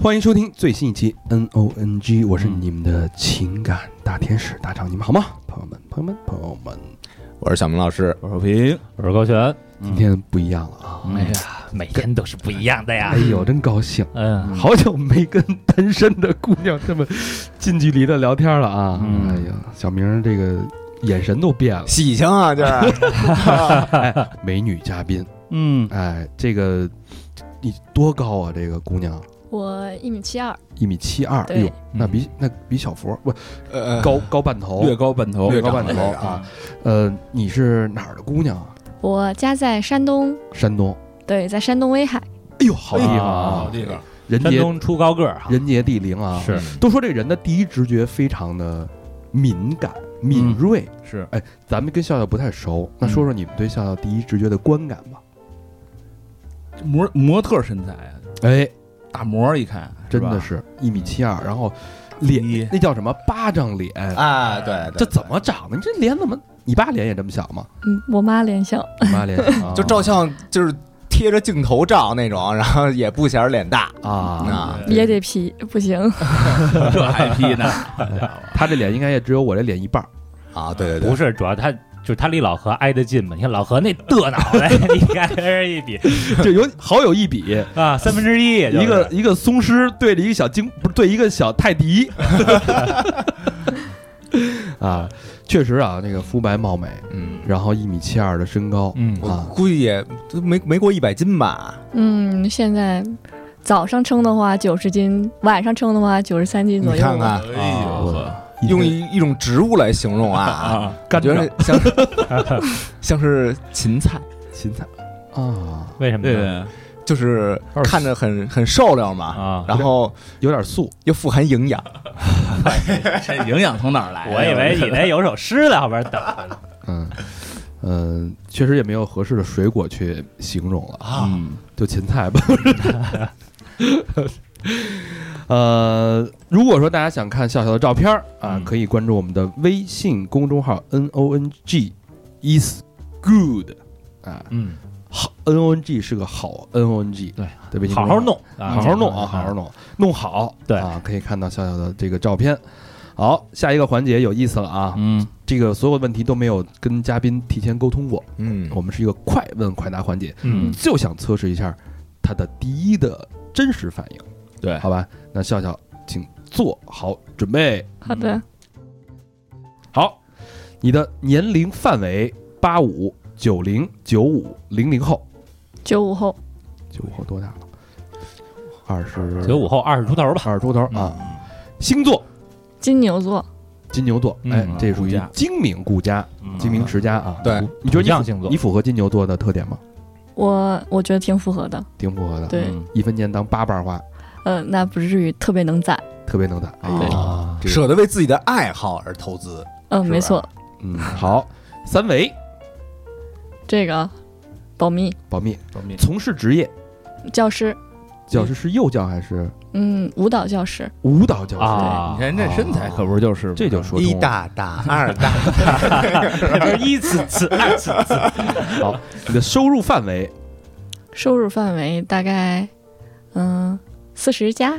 欢迎收听最新一期 N O N G，我是你们的情感大天使大长，你们好吗？朋友们，朋友们，朋友们，我是小明老师，我是平，我是高璇。今天不一样了啊！哎呀，每天都是不一样的呀！哎呦，真高兴！嗯，好久没跟单身的姑娘这么近距离的聊天了啊！嗯哎呀，小明这个眼神都变了，喜庆啊，这是 美女嘉宾，嗯，哎，这个你多高啊？这个姑娘我一米七二，一米七二，哎呦，那比那比小佛不呃高高半头，略高半头，略高半头啊。呃，你是哪儿的姑娘啊？我家在山东，山东。对，在山东威海。哎呦，好地方好啊！地方，山人杰东出高个儿哈，人杰地灵啊！是都说这人的第一直觉非常的敏感、敏锐。是哎，咱们跟笑笑不太熟，那说说你们对笑笑第一直觉的观感吧。模模特身材啊，哎，大模一看，真的是是一米七二，然后脸那叫什么巴掌脸？啊，对，这怎么长的？你这脸怎么？你爸脸也这么小吗？嗯，我妈脸小，我妈脸小啊 就照相就是贴着镜头照那种，然后也不显着脸大啊。那，也得 P，不行。这还 P 呢？他这脸应该也只有我这脸一半儿。啊，对对对，不是主要他就是他离老何挨得近嘛？你看老何那的脑袋，你看跟人一比就有好有一比，啊，三分之一也就是一个一个松狮对着一个小金，不是对一个小泰迪。啊，确实啊，那个肤白貌美，嗯，然后一米七二的身高，嗯。估计也都没没过一百斤吧，嗯，现在早上称的话九十斤，晚上称的话九十三斤左右。你看看，哎呦呵用一一一种植物来形容啊，啊，干觉像是 像是芹菜，芹菜啊，为什么对就是看着很很瘦溜嘛，啊，然后有点素，又富含营养，这营养从哪儿来啊？我以为你那有首诗在后边等。嗯嗯，确实也没有合适的水果去形容了啊，嗯，就芹菜吧。呃，如果说大家想看笑笑的照片儿啊，嗯。可以关注我们的微信公众号 N O N G is good 啊，嗯，好 N O N G 是个好 N O N G，对对微信公众号好好弄，啊好好弄啊，好好弄，弄好，对。啊，可以看到笑笑的这个照片。好，下一个环节有意思了啊，嗯，这个所有问题都没有跟嘉宾提前沟通过，嗯。我们是一个快问快答环节，嗯。就想测试一下他的第一的真实反应，对，好吧？那笑笑，请做好准备。好的，好，你的年龄范围八五、九零、九五、零零后，九五后，九五后多大了？二十九五后二十出头吧。二十出头啊。星座金牛座，金牛座，嗯哎，这属于精明顾家、嗯精明持家啊。对，你觉得你星座你符合金牛座的特点吗？我我觉得挺符合的。挺符合的。对，嗯一分钱当八瓣花，呃，那不至于特别能攒。特别能打。哎对。呀，啊，这个舍得为自己的爱好而投资，嗯，没错，嗯，好，三维。这个保密。保密，保密。从事职业，教师，教师是幼教还是？嗯，舞蹈教师，舞蹈教师？啊你看这身材可不是就是吗这就说一。大大，二大，这 是一次次二次次，好，你的收入范围。收入范围大概嗯四十加。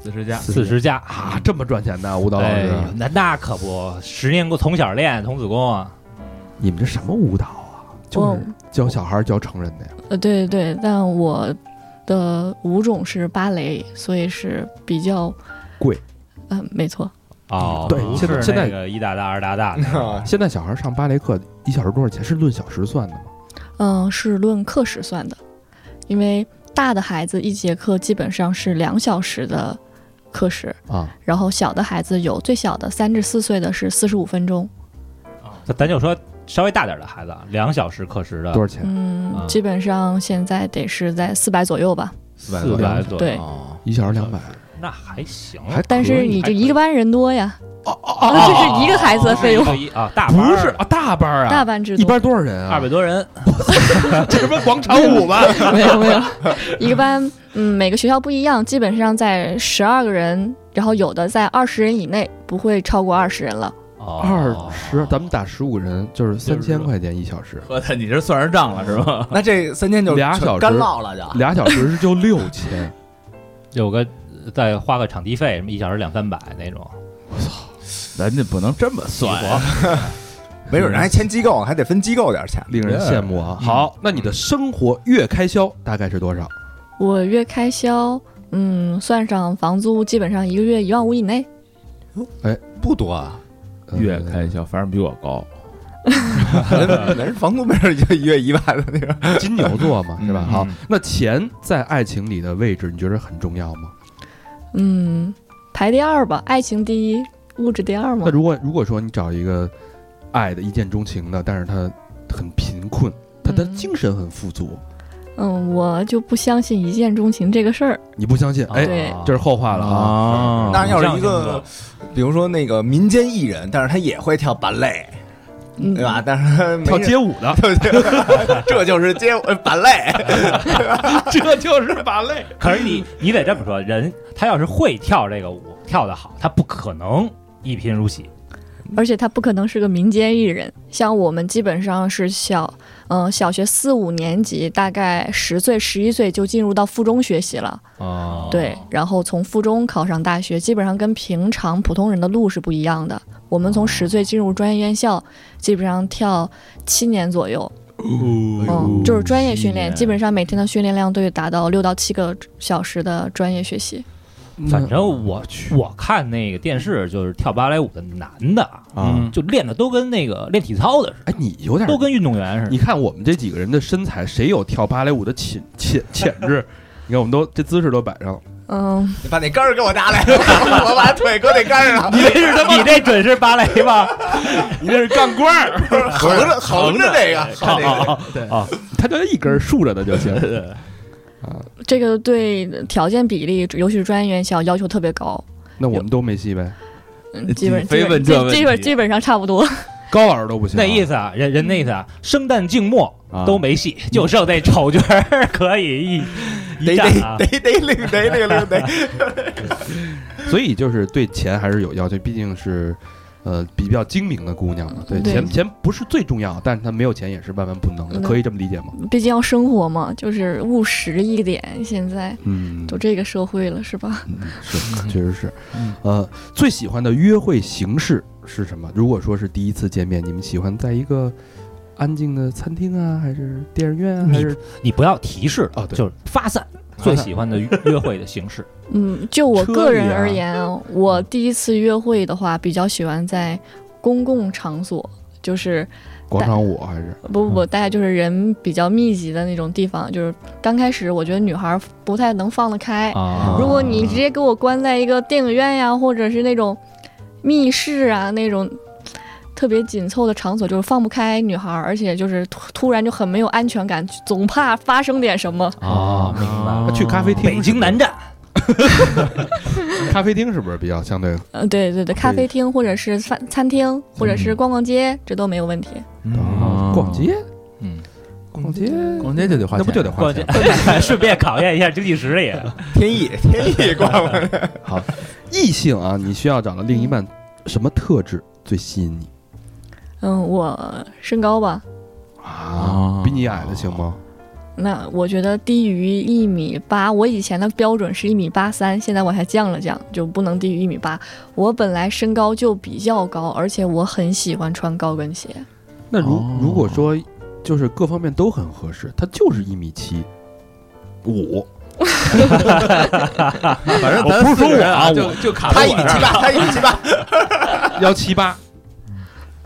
四十加，四十加啊，这么赚钱的舞蹈老师那那可不，十年从小练童子功啊。你们这什么舞蹈啊？就是教小孩儿教成人的呀？呃，对对对，但我的舞种是芭蕾，所以是比较贵。嗯、没错，哦，对现在现在那个一大大二大大的 现在小孩上芭蕾课一小时多少钱？是论小时算的吗？嗯、是论课时算的，因为大的孩子一节课基本上是两小时的课时，啊，然后小的孩子有最小的三至四岁的是四十五分钟，咱咱就说稍微大点的孩子，两小时课时的。多少钱？嗯，啊。基本上现在得是在四百左右吧。四百左右。对。哦，一小时两百，那还行，还但是你这一个班人多呀，哦哦哦这是一个孩子的费用啊，大班不是啊，大班啊，大班制度一班多少人啊？二百多人，这什么广场舞吗？没有没有，一个班，嗯，每个学校不一样，基本上在十二个人，然后有的在二十人以内，不会超过二十人了。二哦十，咱们打十五人就是三千块钱一小时，我操，你这算上账了是吧？那这三千就俩小时干唠了就。俩小时就六千。有个再花个场地费，什么一小时两三百那种，咱这不能这么算呀。没准人还签机构，还得分机构点钱。令人羡慕啊！嗯好，那你的生活月开销大概是多少？我月开销，嗯，算上房租，基本上一个月一万五以内。哎不多啊，呃月开销反正比我高，人人房租没准就一月一万的那种。金牛座嘛，是吧？嗯好，那钱在爱情里的位置，你觉得很重要吗？嗯，排第二吧，爱情第一，物质第二嘛那。如果如果说你找一个爱的一见钟情的，但是他很贫困，他的嗯精神很富足，嗯，我就不相信一见钟情这个事儿。你不相信？哎，对这是后话了啊！啊那要是一个，比如说那个民间艺人，但是他也会跳芭蕾，嗯，对吧？但是他跳街舞的，这就是街舞芭蕾。这就是芭蕾。可是你你得这么说，人他要是会跳这个舞，跳得好，他不可能一贫如洗。而且他不可能是个民间艺人，像我们基本上是小，嗯、小学四五年级，大概十岁、十一岁就进入到附中学习了，哦。对，然后从附中考上大学，基本上跟平常普通人的路是不一样的。我们从十岁进入专业院校，基本上跳七年左右，嗯，就是专业训练，基本上每天的训练量都有达到六到七个小时的专业学习。反正我去我看那个电视，就是跳芭蕾舞的男的，啊，嗯就练的都跟那个练体操的似的哎，你有，点都跟运动员似的。你看我们这几个人的身材，谁有跳芭蕾舞的潜潜潜质？你看我们都这姿势都摆上了，嗯，你把那杆儿给我拿来，我把腿搁那杆儿上，你这是他妈，你这准是芭蕾吗？你这是杠棍儿，横着横着这个，横着这个。对。啊，他就一根竖着的就行。这个对条件比例，尤其是专业院校要求特别高。那我们都没戏呗，嗯，基本非基本基基本基本上差不多。高老师都不行啊。那意思啊，人人那意思啊，生旦净末啊都没戏，就剩那丑角可以一一得 得。得得领得领领得，所以就是对钱还是有要求，毕竟是。呃，比较精明的姑娘嘛，对对钱钱不是最重要，但是她没有钱也是万万不能的，嗯可以这么理解吗？毕竟要生活嘛，就是务实一点。现在嗯，都这个社会了，是吧？嗯是，确实是嗯。呃，最喜欢的约会形式是什么？如果说是第一次见面，你们喜欢在一个安静的餐厅啊，还是电影院啊，还是你不要提示哦对就是发散。最喜欢的约约 会的形式，嗯，就我个人而言啊，我第一次约会的话，比较喜欢在公共场所，就是广场舞还是？不不不，大概就是人比较密集的那种地方。就是刚开始，我觉得女孩不太能放得开。啊如果你直接给我关在一个电影院呀，或者是那种密室啊那种特别紧凑的场所，就是放不开女孩，而且就是突突然就很没有安全感，总怕发生点什么。啊，明白了。去咖啡厅，北京南站，咖啡厅是不是比较相对？嗯，对对对，咖啡厅或者是餐餐厅，或者是逛逛街，这都没有问题。啊逛街，嗯，逛街，逛街就得花钱，那不就得花过钱去？顺便考验一下经济实力。天意天意逛逛。好，异性啊，你需要找的另一半什么特质最吸引你嗯，我身高吧，啊？比你矮的行吗？那我觉得低于一米八，我以前的标准是一米八三，现在往下降了降，就不能低于一米八。我本来身高就比较高，而且我很喜欢穿高跟鞋。那如哦如果说就是各方面都很合适，他就是一米七五，反正不是说我啊就就卡他一米七八，他一米七八，幺七八，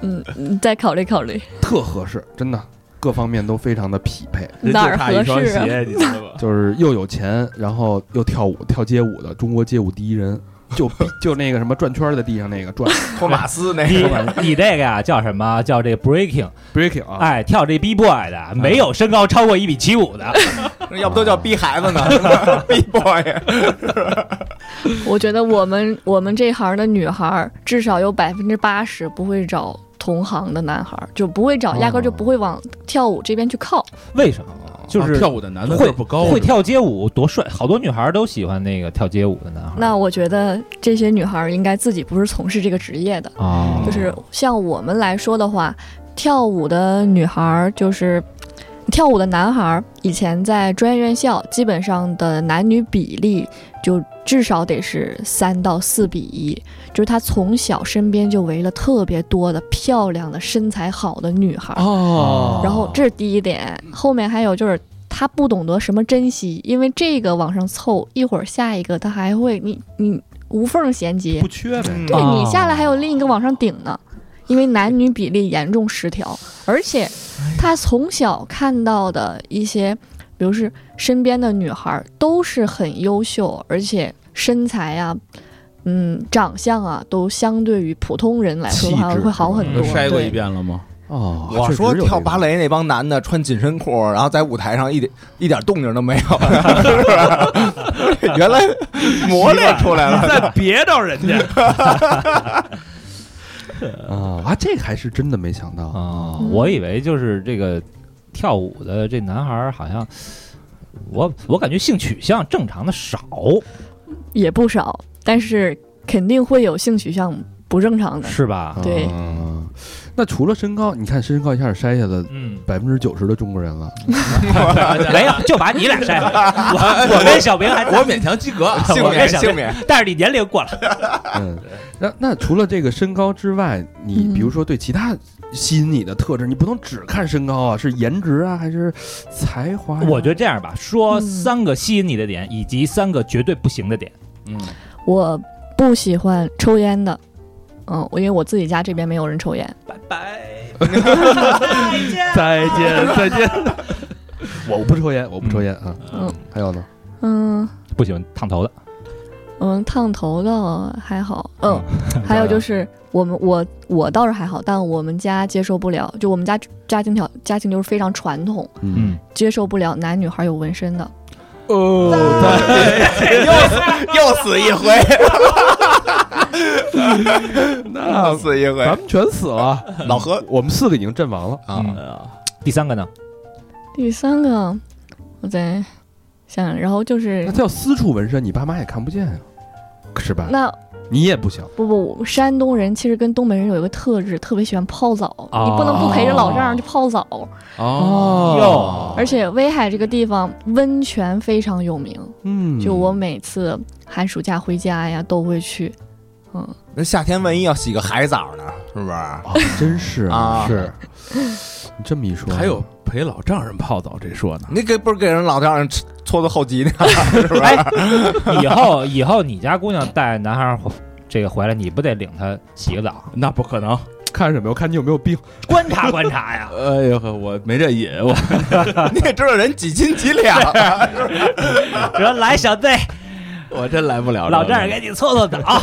嗯，嗯再考虑考虑。特合适，真的，各方面都非常的匹配，人哪儿就差一双合适啊？鞋，你知道吧？就是又有钱，然后又跳舞，跳街舞的中国街舞第一人，就 就那个什么转圈儿在地上那个转。托马斯那你个，你这个呀叫什么？叫这 breaking，breaking 啊，哎，跳这 B boy 的没有身高超过一米七五的，要不都叫逼孩子呢，b boy。我觉得我们我们这行的女孩至少有百分之八十不会找同行的男孩儿，就不会找，哦压根儿就不会往跳舞这边去靠。为什么？就是啊跳舞的男的个会儿不高，会跳街舞多帅，好多女孩都喜欢那个跳街舞的男孩。那我觉得这些女孩儿应该自己不是从事这个职业的，啊，就是像我们来说的话，跳舞的女孩儿就是。跳舞的男孩儿以前在专业院校，基本上的男女比例就至少得是三到四比一，就是他从小身边就围了特别多的漂亮的身材好的女孩。儿。哦。然后这是第一点，后面还有就是他不懂得什么珍惜，因为这个往上凑，一会儿下一个他还会你你无缝衔接。不，缺呗，嗯。对哦你下来还有另一个往上顶呢，因为男女比例严重失调，而且他从小看到的一些，比如是身边的女孩都是很优秀，而且身材啊。嗯，长相啊，都相对于普通人来说的话会好很多。嗯筛过一遍了吗？哦，我说跳芭蕾那帮男的穿紧身裤，然后在舞台上一点一点动静都没有，是不是？原来磨练出来了。再别着人家 啊！啊，这个还是真的没想到啊，我以为就是这个跳舞的这男孩儿好像，我我感觉性取向正常的少，也不少，但是肯定会有性取向不正常的。是吧？对嗯那除了身高，你看身高一下筛下来嗯，百分之九十的中国人了，没有，就把你俩筛了。我 我跟小明还我勉强及格。幸免我跟小明幸免，但是你年龄过了，嗯，那那除了这个身高之外，你嗯比如说对其他吸引你的特质，你不能只看身高啊，是颜值啊，还是才华呀？我觉得这样吧，说嗯三个吸引你的点，以及三个绝对不行的点。嗯，我不喜欢抽烟的，嗯，我因为我自己家这边没有人抽烟。拜拜，再 见再见。我不抽烟，我不抽烟啊。嗯还有呢？嗯不喜欢烫头的。嗯，烫头的还好，嗯，还有 就是我们我我倒是还好，但我们家接受不了，就我们家家庭条家庭就是非常传统，嗯，接受不了男女孩有纹身的。哦，又 死一回，那又死一回。咱们全死了。老何我们四个已经阵亡了。啊，嗯第三个呢？第三个，我在想想，然后就是那叫私处纹身，你爸妈也看不见呀，是吧？那你也不行。不不，山东人其实跟东北人有一个特质，特别喜欢泡澡，哦你不能不陪着老丈人去泡澡。哦哟而且威海这个地方温泉非常有名，嗯，就我每次寒暑假回家呀都会去。嗯，那夏天万一要洗个海澡呢，是不是？啊，真是啊是。你这么一说，还有陪老丈人泡澡这说呢。你给不是给人老丈人搓搓后脊呢，是不是？哎，以后以后你家姑娘带男孩儿回这个回来，你不得领他洗个澡，那不可能！看什么？我看你有没有病。观察观察呀？哎呦呵，我没这瘾，我 你也知道人几斤几两啊，说来小子，我真来不了这个。老丈人给你搓搓澡。啊，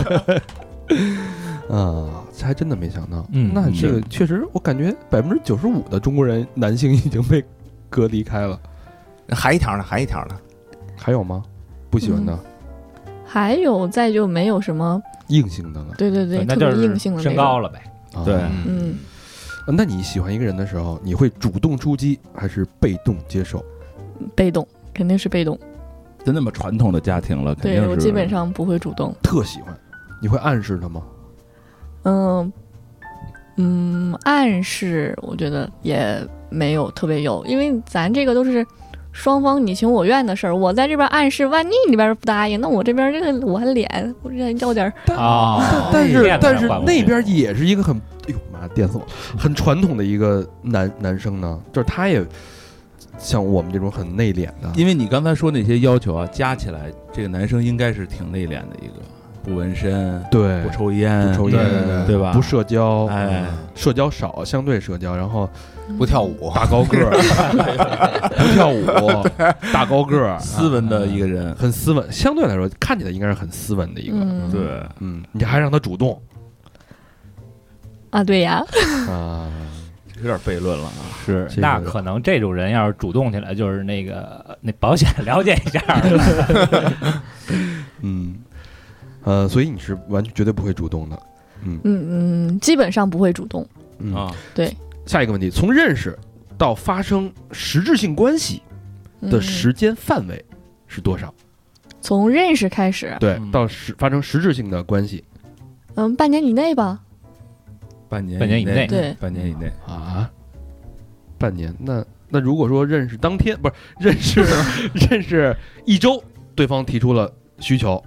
这还真的没想到。嗯那这个确实，我感觉百分之九十五的中国人男性已经被隔离开了。还一条呢，还一条呢。还有吗？不喜欢的、还有再就没有什么，硬性的了。对对对，那就是硬性的身高。了呗。啊对嗯，那你喜欢一个人的时候，你会主动出击还是被动接受？被动肯定是被动，就那么传统的家庭了，肯定是对我基本上不会主动。特喜欢，你会暗示他吗？嗯嗯，暗示我觉得也没有特别有，因为咱这个都是双方你情我愿的事儿。我在这边暗示，万一你那边不答应，那我这边这个我还脸，我这要点儿啊，但是但是那边也是一个很，哎呦妈，电死我！很传统的一个男男生呢，就是他也像我们这种很内敛的，因为你刚才说那些要求啊，加起来，这个男生应该是挺内敛的一个，不纹身，对不，抽烟，不抽对对烟，对对吧？不社交，哎，社交少，相对社交，然后不跳舞，大高个儿，不跳舞，大高个儿，斯文的一个人，很斯文，相对来说看起来应该是很斯文的一个，嗯，对，嗯，你还让他主动啊，对呀，啊，有点悖论了啊。是那可能这种人要是主动起来，就是那个那保险了解一下，嗯，呃，所以你是完全绝对不会主动的，嗯嗯嗯，基本上不会主动。嗯。啊，对下一个问题，从认识到发生实质性关系的嗯时间范围是多少？从认识开始，对，嗯到实发生实质性的关系嗯，半年以内吧。半年半年以内对半年以内，啊，半年。那那如果说认识当天不是认识 认识一周，对方提出了需求，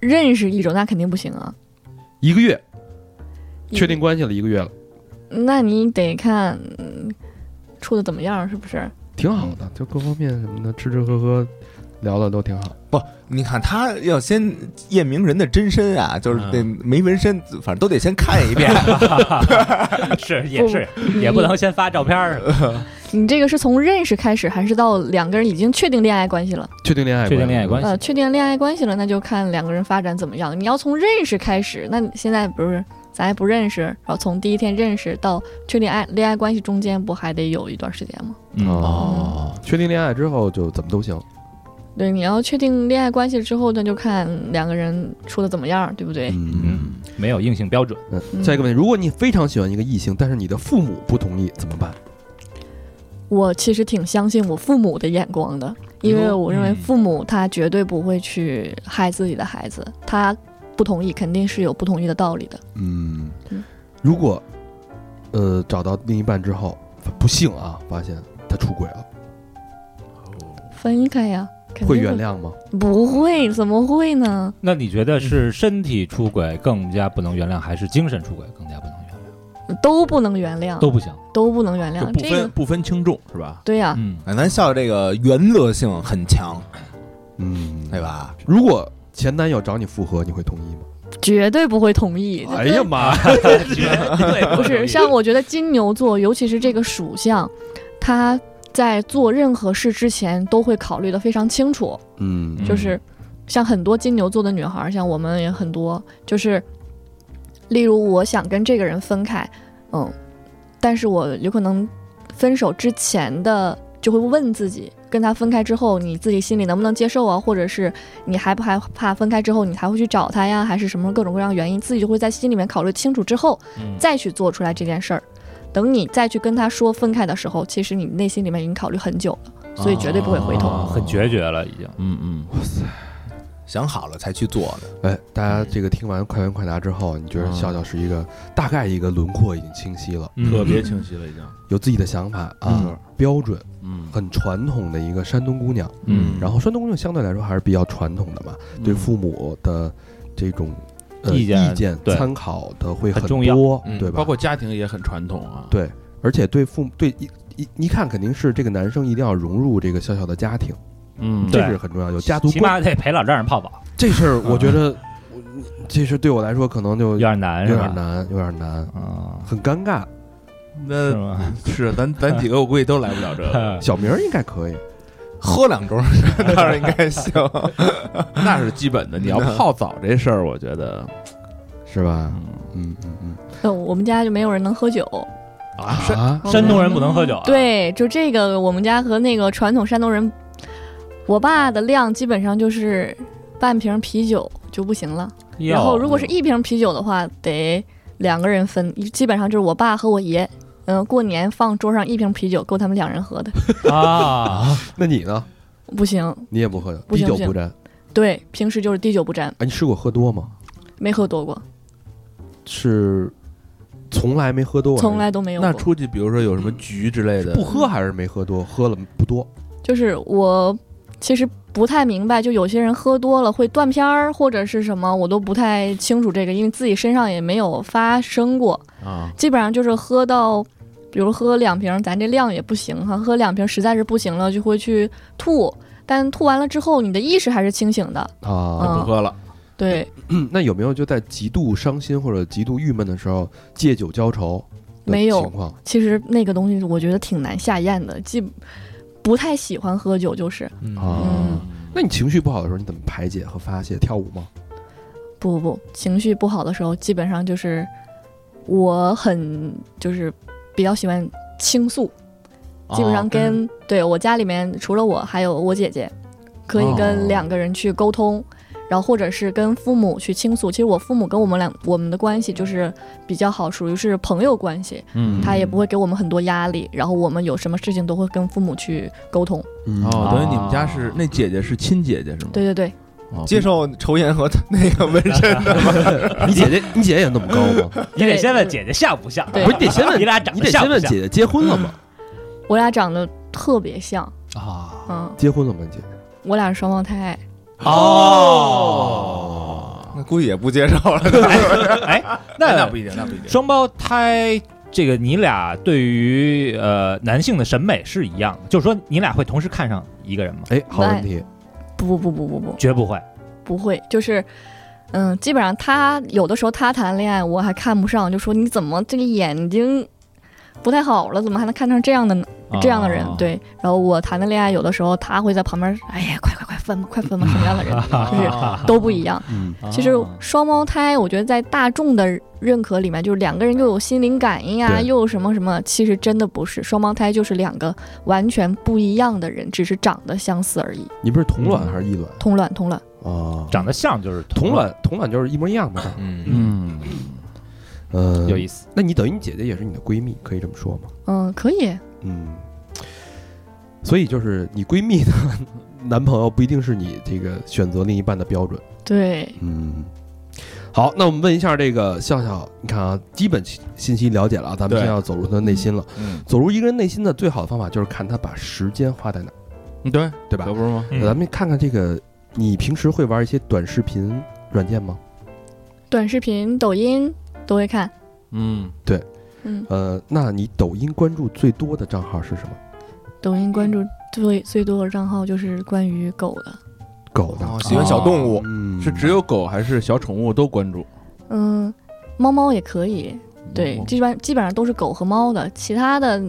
认识一周那肯定不行啊，一个月。确定关系了一个月了，那你得看嗯处的怎么样，是不是？挺好的，就各方面什么的，吃吃喝喝聊的都挺好。不，你看他要先验明人的真身啊，就是嗯得没纹身，反正都得先看一遍。是也是也不能先发照片儿，你这个是从认识开始，还是到两个人已经确定恋爱关系了？确定恋爱，确定恋爱关系呃，确定恋爱关系了，那就看两个人发展怎么样。你要从认识开始，那你现在不是咱还不认识，然后从第一天认识到确定爱恋爱关系中间，不还得有一段时间吗？嗯哦，确定恋爱之后就怎么都行。对，你要确定恋爱关系之后，那就看两个人处的怎么样，对不对？嗯没有硬性标准，下一个问题，如果你非常喜欢一个异性，但是你的父母不同意，怎么办？我其实挺相信我父母的眼光的，因为我认为嗯父母他绝对不会去害自己的孩子，他不同意肯定是有不同意的道理的。嗯嗯，如果呃找到另一半之后，不幸啊，发现他出轨了，分开呀，会原？谅吗？不会，怎么会呢？那你觉得是身体出轨更加不能原谅，还是精神出轨更加不能原谅？都不能原谅，都不行。都不能原谅这个。不分轻重是吧？对呀、嗯，哎咱笑笑这个原则性很强，嗯，对？吧？如果前男友找你复合，你会同意吗？绝对不会同意。哎呀妈！绝对不是，像我觉得金牛座，尤其是这个属相，他在做任何事之前都会考虑的非常清楚。嗯就是像很多金牛座的女孩儿，像我们也很多，就是例如我想跟这个人分开，嗯，但是我有可能分手之前的就会问自己，跟他分开之后，你自己心里能不能接受啊？或者是你还不害怕分开之后你还会去找他呀？还是什么各种各样的原因，自己就会在心里面考虑清楚之后，嗯再去做出来这件事儿。等你再去跟他说分开的时候，其实你内心里面已经考虑很久了，所以绝对不会回头。啊很决绝了已经。嗯嗯，哇塞想好了才去做的。哎，大家这个听完快问快答之后，你觉得嗯笑笑是一个大概一个轮廓已经清晰了，嗯特别清晰了已经。有自己的想法啊嗯，标准嗯很传统的一个山东姑娘。嗯然后山东姑娘相对来说还是比较传统的嘛，对父母的这种呃意见意见对参考的会很很重要多，嗯对吧？包括家庭也很传统啊。对，而且对父母对一一一看肯定是这个男生一定要融入这个小小的家庭，嗯，这对是很重要，有家族起观。码得陪老丈人泡澡，这事儿我觉得，这事儿对我来说可能就有点难是吧？有点难，有点难，啊，很尴尬。是那吗？是咱咱几个我估计都来不了这个，小明儿应该可以，喝两盅当然 应该行。那是基本的。你要泡澡这事儿，我觉得，是吧？嗯嗯嗯嗯呃，我们家就没有人能喝酒。啊，山啊，山东人不能喝酒啊，对，就这个，我们家和那个传统山东人，我爸的量基本上就是半瓶啤酒就不行了。然后如果是一瓶啤酒的话，得两个人分，基本上就是我爸和我爷。嗯，过年放桌上一瓶啤酒够他们两人喝的，啊，那你呢？不行。你也不喝酒，不行不行滴酒不沾。对，平时就是滴酒不沾，哎，你试过喝多吗？没喝多过，是从来没喝多，从来都没有过。那出去比如说有什么局之类的，不喝还是没喝多？喝了不多。就是我其实不太明白，就有些人喝多了会断片儿或者是什么，我都不太清楚这个，因为自己身上也没有发生过。啊，基本上就是喝到，比如喝两瓶，咱这量也不行哈，喝两瓶实在是不行了，就会去吐。但吐完了之后，你的意识还是清醒的。啊，嗯不喝了，对，那有没有就在极度伤心或者极度郁闷的时候借酒浇愁没有情况？其实那个东西我觉得挺难下咽的，既不太喜欢喝酒，就是啊嗯，那你情绪不好的时候，你怎么排解和发泄？跳舞吗？不不不，情绪不好的时候，基本上就是我很就是比较喜欢倾诉，基本上跟、对我家里面除了我还有我姐姐，可以哦跟两个人去沟通。然后或者是跟父母去倾诉，其实我父母跟我们俩我们的关系就是比较好，属于是朋友关系，嗯他也不会给我们很多压力。然后我们有什么事情都会跟父母去沟通。嗯哦，等于你们家是那姐姐是亲姐姐是吗？对对对，哦，接受抽烟和那个纹身的？你姐姐，你姐姐也那么高吗？你得先问姐姐像不像？不是，你得先问，你俩长你得先问得像不像姐姐结婚了吗？我俩长得特别像，啊？嗯，结婚了吗？姐姐？我俩是双胞胎。哦，那估计也不接受了。哎，那那那不一定，那不一定。双胞胎这个你俩对于呃男性的审美是一样的，就是说你俩会同时看上一个人吗？哎，好问题。不不不不不不绝不会。不会，就是，嗯，基本上他有的时候他谈恋爱我还看不上，就说你怎么这个眼睛不太好了，怎么还能看上这样的呢？这样的人？哦，对，然后我谈的恋爱有的时候他会在旁边，哎呀，快快快分吧，快分吧，什么样的人 就是都不一样。嗯。其实双胞胎，我觉得在大众的认可里面，就是两个人又有心灵感应啊，又有什么什么，其实真的不是，双胞胎就是两个完全不一样的人，只是长得相似而已。你不是同卵还是异卵？同卵，同卵，啊？长得像就是同卵，同卵就是一模一样的。嗯，嗯，嗯，有意思。那你等于你姐姐也是你的闺蜜，可以这么说吗？嗯，可以，嗯，所以就是你闺蜜的 男朋友不一定是你这个选择另一半的标准。对，嗯，好，那我们问一下这个笑笑，你看啊，基本信信息了解了啊，咱们对现在要走入他的内心了。嗯，走入一个人内心的最好的方法就是看他把时间花在哪儿，嗯对对吧可？不是吗？嗯咱们看看这个，你平时会玩一些短视频软件吗？短视频、抖音都会看。嗯，对嗯，呃，那你抖音关注最多的账号是什么？抖音关注最最多的账号就是关于狗的。狗的，哦，喜欢小动物，嗯，是只有狗还是小宠物都关注？嗯，猫猫也可以，对，哦基本基本上都是狗和猫的，其他的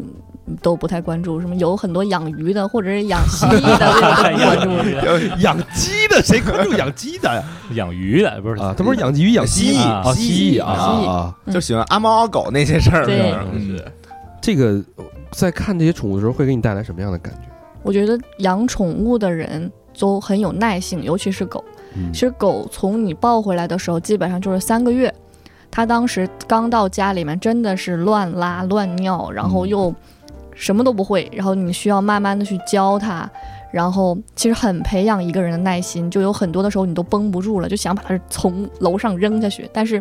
都不太关注。什么有很多养鱼的，或者是养蜥蜴的，这种都不关注。养鸡的，谁关注养鸡的呀？养鱼的不是啊，他不是养鱼养蜥蜴蜴啊，蜥蜴啊蜥蜴啊，嗯就喜欢阿猫阿狗那些事儿。对是这个呃在看这些宠物的时候，会给你带来什么样的感觉？我觉得养宠物的人都很有耐性，尤其是狗。嗯其实狗从你抱回来的时候，基本上就是三个月。它当时刚到家里面，真的是乱拉乱尿，然后又什么都不会，然后你需要慢慢的去教它，然后其实很培养一个人的耐心，就有很多的时候你都绷不住了，就想把它从楼上扔下去，但是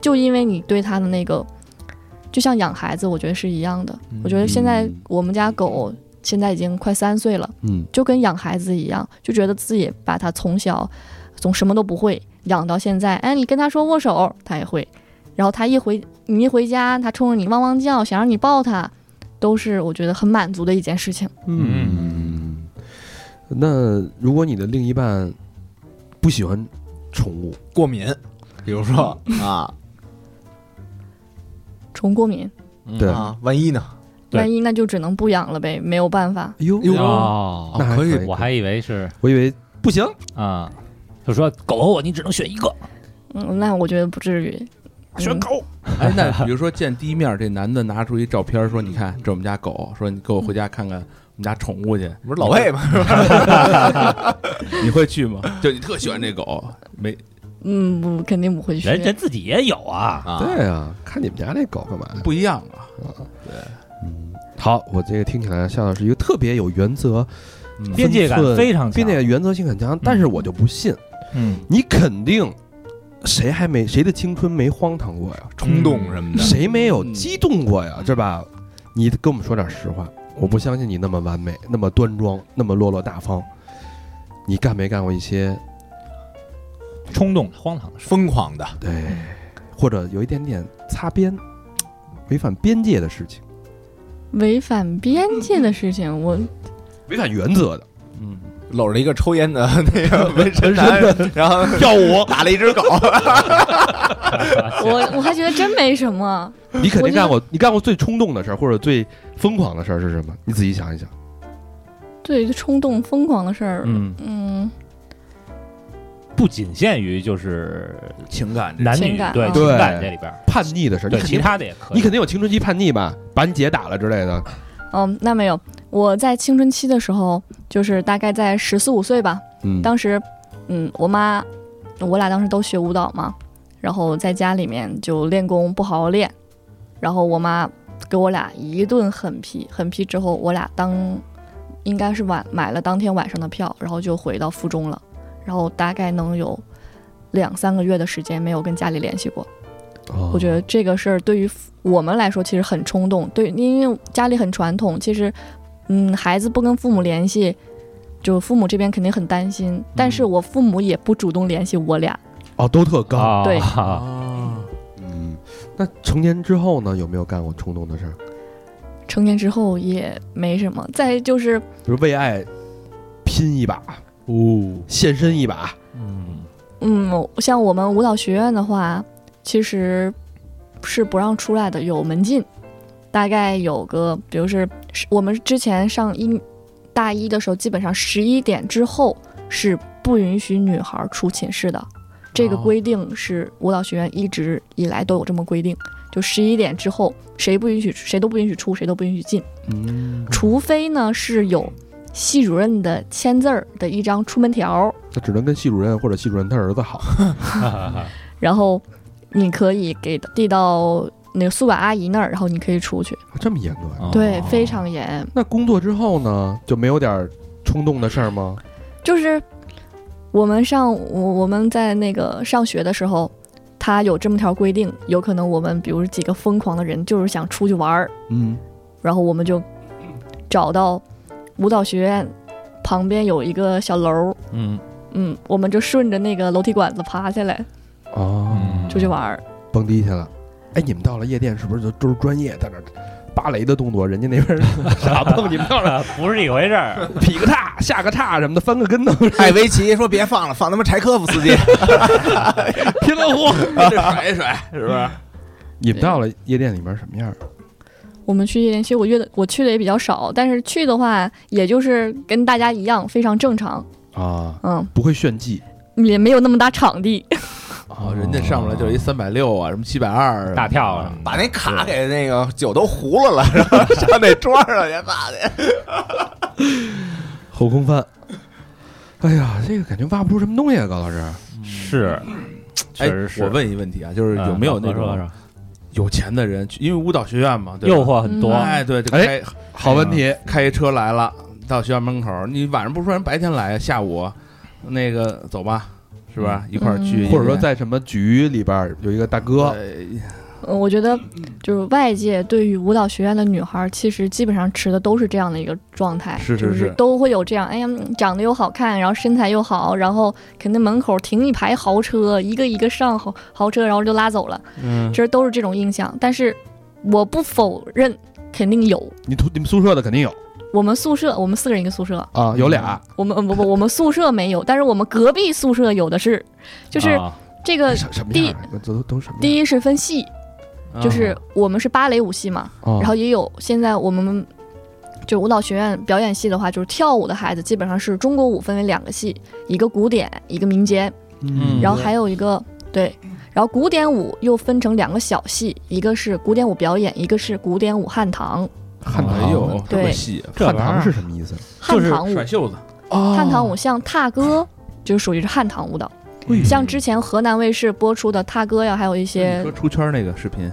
就因为你对它的那个，就像养孩子，我觉得是一样的。我觉得现在嗯我们家狗现在已经快三岁了。嗯就跟养孩子一样，就觉得自己把它从小从什么都不会养到现在，哎，你跟他说握手，他也会，然后他一回你一回家，他冲着你汪汪叫，想让你抱他，都是我觉得很满足的一件事情。嗯。那如果你的另一半不喜欢宠物，过敏，比如说。啊。虫过敏，对。啊，万一呢？万一那就只能不养了呗，没有办法。哎呦，哟哦那可以以。我还以为是。我以为不行，啊，就说狗和我你只能选一个，嗯，那我觉得不至于。嗯狗。哎，那比如说见第一面，这男的拿出一照片说：“你看，这我们家狗，说你跟我回家看看我们家宠物去。”不是老魏吗？你会去吗？就你特喜欢这狗，没嗯，不，肯定不会去。人人自己也有啊，啊，对啊，看你们家那狗干嘛？不一样啊。对嗯，好，我这个听起来像老是一个特别有原则、嗯边界感非常强并且原则性很强，但是我就不信，嗯，你肯定谁还没谁的青春没荒唐过呀？冲动什么的，谁没有激动过呀？是吧？你跟我们说点实话，我不相信你那么完美、那么端庄、那么落落大方。你干没干过一些冲动荒唐的事，疯狂的，对，或者有一点点擦边、违反边界的事情，违反边界的事情，我违反原则的？嗯，搂着一个抽烟的那个纹身男，然后跳舞，打了一只狗，我我还觉得真没什么。你肯定干过，你干过最冲动的事儿或者最疯狂的事儿是什么？你仔细想一想。最，冲动疯狂的事儿，嗯，嗯，不仅限于就是情感男女情感啊对情感这里边，叛逆的事儿，对其他的也可以。你肯定有青春期叛逆吧？把你姐打了之类的。嗯，那没有。我在青春期的时候，就是大概在十四五岁吧。嗯，当时，嗯，我妈，我俩当时都学舞蹈嘛，然后在家里面就练功，不好好练。然后我妈给我俩一顿狠批，狠批之后，我俩当应该是晚买了当天晚上的票，然后就回到附中了。然后大概能有两三个月的时间没有跟家里联系过。哦我觉得这个事儿对于我们来说其实很冲动，对，因为家里很传统，其实，嗯，孩子不跟父母联系，就父母这边肯定很担心，但是我父母也不主动联系我俩。哦都特高。啊，对啊，嗯，那成年之后呢？有没有干过冲动的事儿？成年之后也没什么，再就是比如为爱拼一把，哦，献身一把。嗯，嗯，像我们舞蹈学院的话，其实是不让出来的，有门禁，大概有个，比如是是我们之前上一大一的时候，基本上十一点之后是不允许女孩出寝室的，这个哦规定是舞蹈学院一直以来都有这么规定，就十一点之后谁不允许谁都不允许出，谁都不允许进，嗯，除非呢是有系主任的签字儿的一张出门条。那只能跟系主任或者系主任他儿子好。然后你可以给递到那个宿管阿姨那儿，然后你可以出去。这么严格呀？哦对，非常严。那工作之后呢，就没有点冲动的事儿吗？就是我们上我我们在那个上学的时候，他有这么条规定，有可能我们比如几个疯狂的人就是想出去玩儿，嗯，然后我们就找到舞蹈学院旁边有一个小楼儿，嗯，嗯，我们就顺着那个楼梯管子爬下来哦，出去玩儿。蹦迪去了。哎，你们到了夜店是不是就都是专业在那儿芭蕾的动作？人家那边 傻 蹦，你们到了 不是一回事儿。劈个叉、下个叉什么的，翻个跟头，艾维奇说别放了，放他妈柴科夫斯基。拼了呼。这甩一甩，是不是？你们到了夜店里面什么样？我们去夜店，其实我约的我去的也比较少，但是去的话，也就是跟大家一样，非常正常。啊，嗯，不会炫技也没有那么大场地。哦，人家上来就一三百六啊，什么七百二，大跳啊把那卡给那个酒都糊了了，然 后上那桌上去，妈的！后空翻。哎呀，这个感觉挖不出什么东西啊，高老师。是，确哎实，是。我问一问题啊，就是有没有那种有钱的人，因为舞蹈学院嘛，对诱惑很多？嗯哎，对，就哎开好问题，开一车来了，到学校门口，你晚上不说人白天来，下午那个走吧，是吧？一块儿去，嗯或者说在什么局里边儿有一个大哥，嗯，我觉得就是外界对于舞蹈学院的女孩，其实基本上持的都是这样的一个状态，是是就是都会有这样，哎呀，嗯长得又好看，然后身材又好，然后肯定门口停一排豪车，一个一个上豪豪车，然后就拉走了，嗯其实都是这种印象。但是我不否认，肯定有。你图你们宿舍的肯定有我们宿舍，我们四个人一个宿舍，啊，有俩。我们呃不不，我们宿舍没有，但是我们隔壁宿舍有的是，就是啊这个什什么第样儿？都都都什么样？第一是分系，嗯就是我们是芭蕾舞系嘛，哦然后也有现在我们就舞蹈学院表演系的话，就是跳舞的孩子基本上是中国舞分为两个系，一个古典，一个民间，嗯然后还有一个对，然后古典舞又分成两个小系，一个是古典舞表演，一个是古典舞汉唐。汉唐哎呦，这么对细，汉唐是什么意思？汉唐舞甩，袖子，哦汉唐舞像踏歌，就属于是汉唐舞蹈。哎像之前河南卫视播出的踏歌呀，还有一些说，出圈那个视频，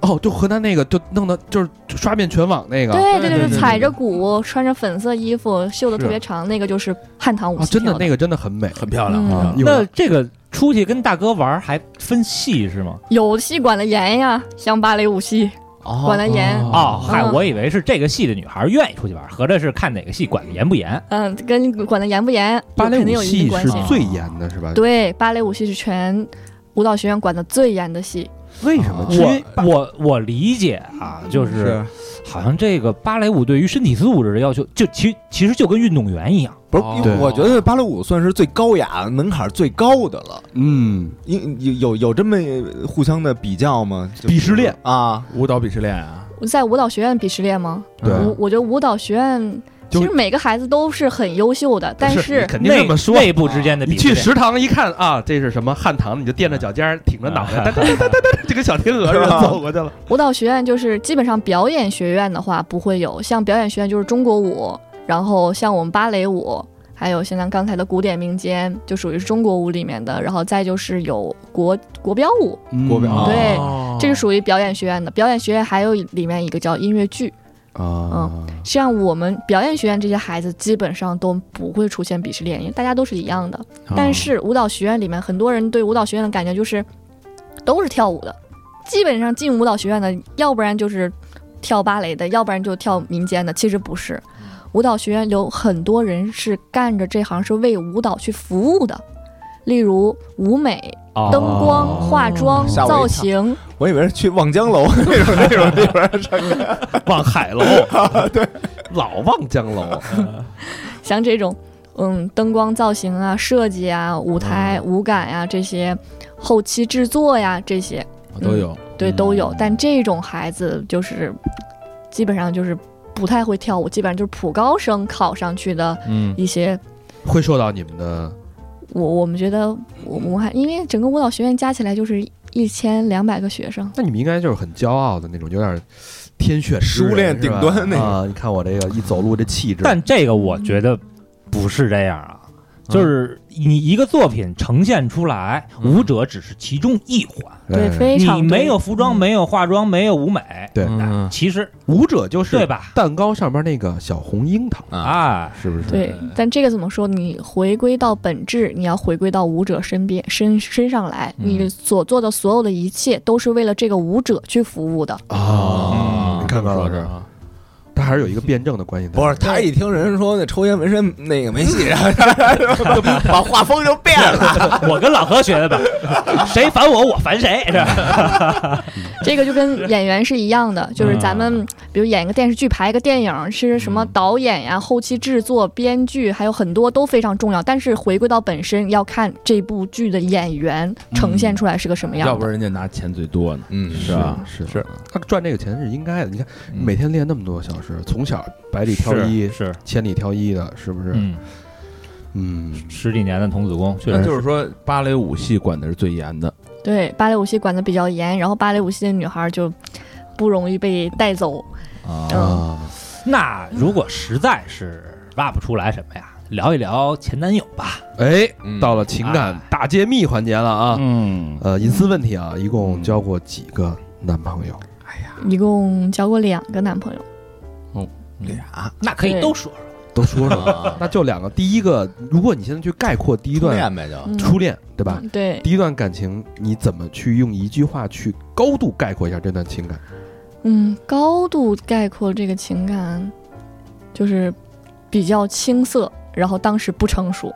哦，就河南那个，就弄的就是刷遍全网那个对对对，踩着鼓，穿着粉色衣服，袖子特别长，那个就是汉唐舞真的那个真的很美很漂亮，那这个出去跟大哥玩儿还分戏是吗？有戏管的严呀，像芭蕾舞系管得严。哦，嗨，嗯我以为是这个系的女孩愿意出去玩儿，合着是看哪个系管的严不严。嗯，跟管的严不严，芭蕾肯定有一舞系。是最严的，是吧？对，芭蕾舞系是全舞蹈学院管的最严的系。为什么？我我我理解啊，就是好像这个芭蕾舞对于身体素质的要求，就其其实就跟运动员一样，不不是，哦因为我觉得芭蕾舞算是最高雅、门槛最高的了。嗯，因有有有这么互相的比较吗？就是鄙视链啊，舞蹈鄙视链啊，在舞蹈学院鄙视链吗？对我我觉得舞蹈学院就其实每个孩子都是很优秀的，但你是肯定这么说。内部之间的你比视去食堂一看啊，这是什么汉唐，你就垫着脚尖儿，挺着脑袋，哒哒哒哒哒哒，就跟小天鹅似的走过去了。舞蹈学院就是基本上表演学院的话不会有，像表演学院就是中国舞，然后像我们芭蕾舞，还有像咱刚才的古典民间，就属于是中国舞里面的，然后再就是有国国标舞，国标对哦这是属于表演学院的。表演学院还有里面一个叫音乐剧，啊，像我们表演学院这些孩子基本上都不会出现鄙视链，因为大家都是一样的。但是舞蹈学院里面很多人对舞蹈学院的感觉就是都是跳舞的，基本上进舞蹈学院的，要不然就是跳芭蕾的，要不然就跳民间的。其实不是，舞蹈学院有很多人是干着这行是为舞蹈去服务的，例如舞美、哦。灯光、化妆、造型。我以为是去望江楼 那种那种地方上课。望海楼，对，老望江楼，像这种，嗯，灯光造型啊、设计啊、舞台、舞感呀、这些，后期制作呀这些，都有。对都有。但这种孩子就是基本上就是不太会跳舞，基本上就是普高生考上去的嗯，一些。会受到你们的我我们觉得，我我还因为整个舞蹈学院加起来就是一千两百个学生，那你们应该就是很骄傲的那种，有点天选之人熟练顶端那种！你看我这个一走路这气质，但这个我觉得不是这样啊，就是你一个作品呈现出来，舞者只是其中一环，对，哎非常你没有服装，没有化妆，没有舞美，对。嗯。其实舞者就是对吧？蛋糕上边那个小红樱桃，啊，啊，是不是？对，但这个怎么说？你回归到本质，你要回归到舞者身边身身上来，嗯。你所做的所有的一切都是为了这个舞者去服务的。啊，你看高老师，他还是有一个辩证的关系在。不是，他一听人说那抽烟纹身那个没戏，然后就把画风就变了。我跟老何学的吧，谁烦我，我烦谁，是吧？这个就跟演员是一样的，就是咱们比如演一个电视剧、拍一个电影，其实什么导演呀、后期制作、编剧，还有很多都非常重要。但是回归到本身，要看这部剧的演员呈现出来是个什么样的。要不然人家拿钱最多呢，嗯，是吧？是是，他赚这个钱是应该的。你看，嗯每天练那么多小时，从小百里挑一、是，千里挑一的，是不是？嗯，嗯，十几年的童子功，确实那就是说芭蕾舞系管的是最严的，对，芭蕾舞系管的比较严，然后芭蕾舞系的女孩就不容易被带走。啊那如果实在是挖不出来什么呀，聊一聊前男友吧。哎，嗯到了情感哎大揭秘环节了啊！嗯，呃，隐私问题啊，一共交过几个男朋友？哎呀一共交过两个男朋友，俩那可以都说说。都说说，啊，那就两个。第一个，如果你现在去概括第一段初段恋呗就。嗯初恋，对吧？对，第一段感情，你怎么去用一句话去高度概括一下这段情感？嗯，高度概括这个情感，就是比较青涩，然后当时不成熟，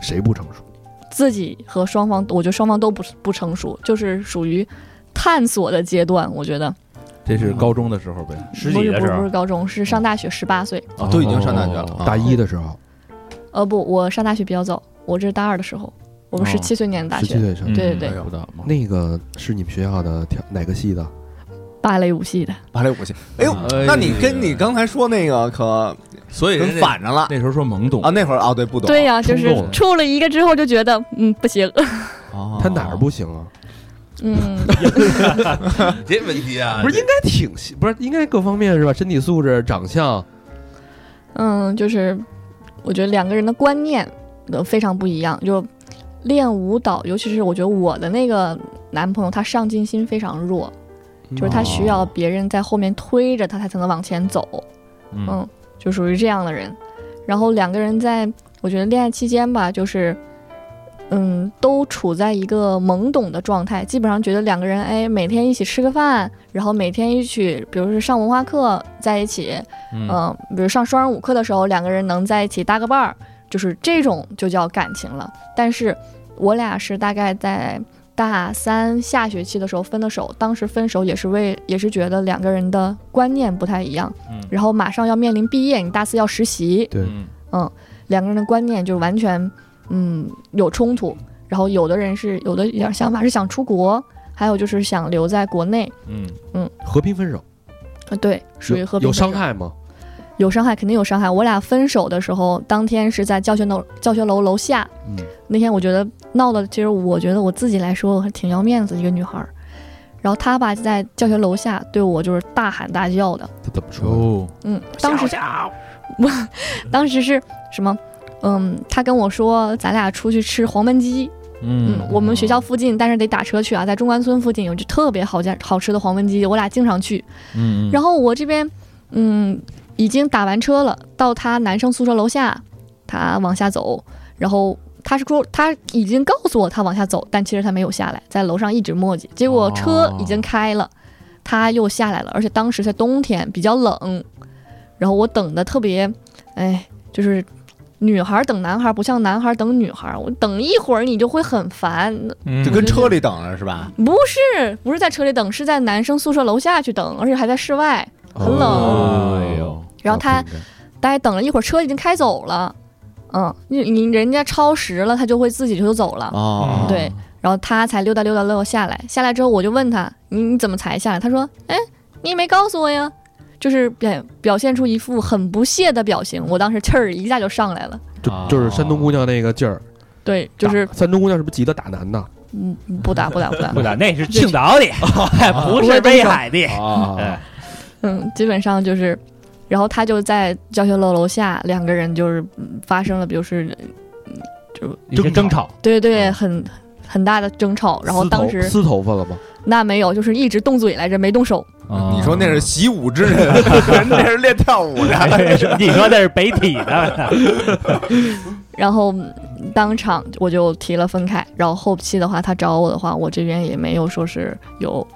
谁不成熟？自己和双方，我觉得双方都不不成熟，就是属于探索的阶段。我觉得这是高中的时候呗。十不是不几的时候是不是高中，是上大学十八岁。哦，都已经上大学了哦，啊大一的时候，呃不，我上大学比较早，我这是大二的时候，我们哦十七岁念的大学，十七岁上。嗯对对对？那个是你们学校的跳哪个系的？芭蕾舞系的。芭蕾舞系。哎呦，哎那你跟你刚才说那个可所以人家反着了那时候说懵懂啊？那会儿啊，对，不懂。对呀、就是动了处了一个之后就觉得，嗯，不行，哦，他哪儿不行啊？嗯，这问题啊不是应该挺不是应该各方面是吧？身体素质、长相，嗯，就是我觉得两个人的观念都非常不一样。就练舞蹈，尤其是我觉得我的那个男朋友，他上进心非常弱，就是他需要别人在后面推着他，他才能往前走。嗯嗯，就属于这样的人。然后两个人在我觉得恋爱期间吧，就是嗯，都处在一个懵懂的状态，基本上觉得两个人哎，每天一起吃个饭，然后每天一起，比如说上文化课在一起，嗯、比如上双人舞课的时候，两个人能在一起搭个伴儿，就是这种就叫感情了。但是我俩是大概在大三下学期的时候分的手，当时分手也是为也是觉得两个人的观念不太一样，嗯。然后马上要面临毕业，你大四要实习，对。嗯。嗯，两个人的观念就完全嗯有冲突。然后有的人是有的一点想法是想出国，还有就是想留在国内。嗯嗯，和平分手，啊，对，属于和平分手有伤害吗？有伤害，肯定有伤害。我俩分手的时候，当天是在教学楼教学楼楼下。嗯，那天我觉得闹的，其实我觉得我自己来说还挺要面子一个女孩儿。然后她吧在教学楼下对我就是大喊大叫的，他怎么说？哦，嗯，当时我 当时是什么？嗯，他跟我说咱俩出去吃黄焖鸡。嗯，我们学校附近，但是得打车去啊，在中关村附近有只特别好家好吃的黄焖鸡，我俩经常去。嗯，然后我这边，嗯，已经打完车了，到他男生宿舍楼下，他往下走，然后他是说他已经告诉我他往下走，但其实他没有下来，在楼上一直磨叽。结果车已经开了，他又下来了，而且当时在冬天，比较冷，然后我等的特别，哎，就是。女孩等男孩不像男孩等女孩，我等一会儿你就会很烦。嗯就跟车里等了是吧？不是，不是在车里等，是在男生宿舍楼下去等，而且还在室外，很冷。哦哎呦，然后他大概等了一会儿，车已经开走了。嗯，你你人家超时了，他就会自己就走了。哦，对，然后他才溜达溜达溜达下来。下来之后，我就问他：“你你怎么才下来？”他说：“哎，你也没告诉我呀。”就是表表现出一副很不屑的表情。我当时气儿一下就上来了。就就是山东姑娘那个劲儿，对，就是山东姑娘是不是急得打男的嗯，不打不打不打不。打，那是青岛的 不是威海的。嗯，基本上就是，然后他就在教学楼楼下，两个人就是嗯发生了，比如是，就争争吵，对对，很很大的争吵。然后当时撕头发了吗？那没有，就是一直动嘴来着，没动手。哦你说那是习武之人，那是练跳舞的。你说那是北体的，然后嗯当场我就提了分开，然后后期的话，他找我的话，我这边也没有说是有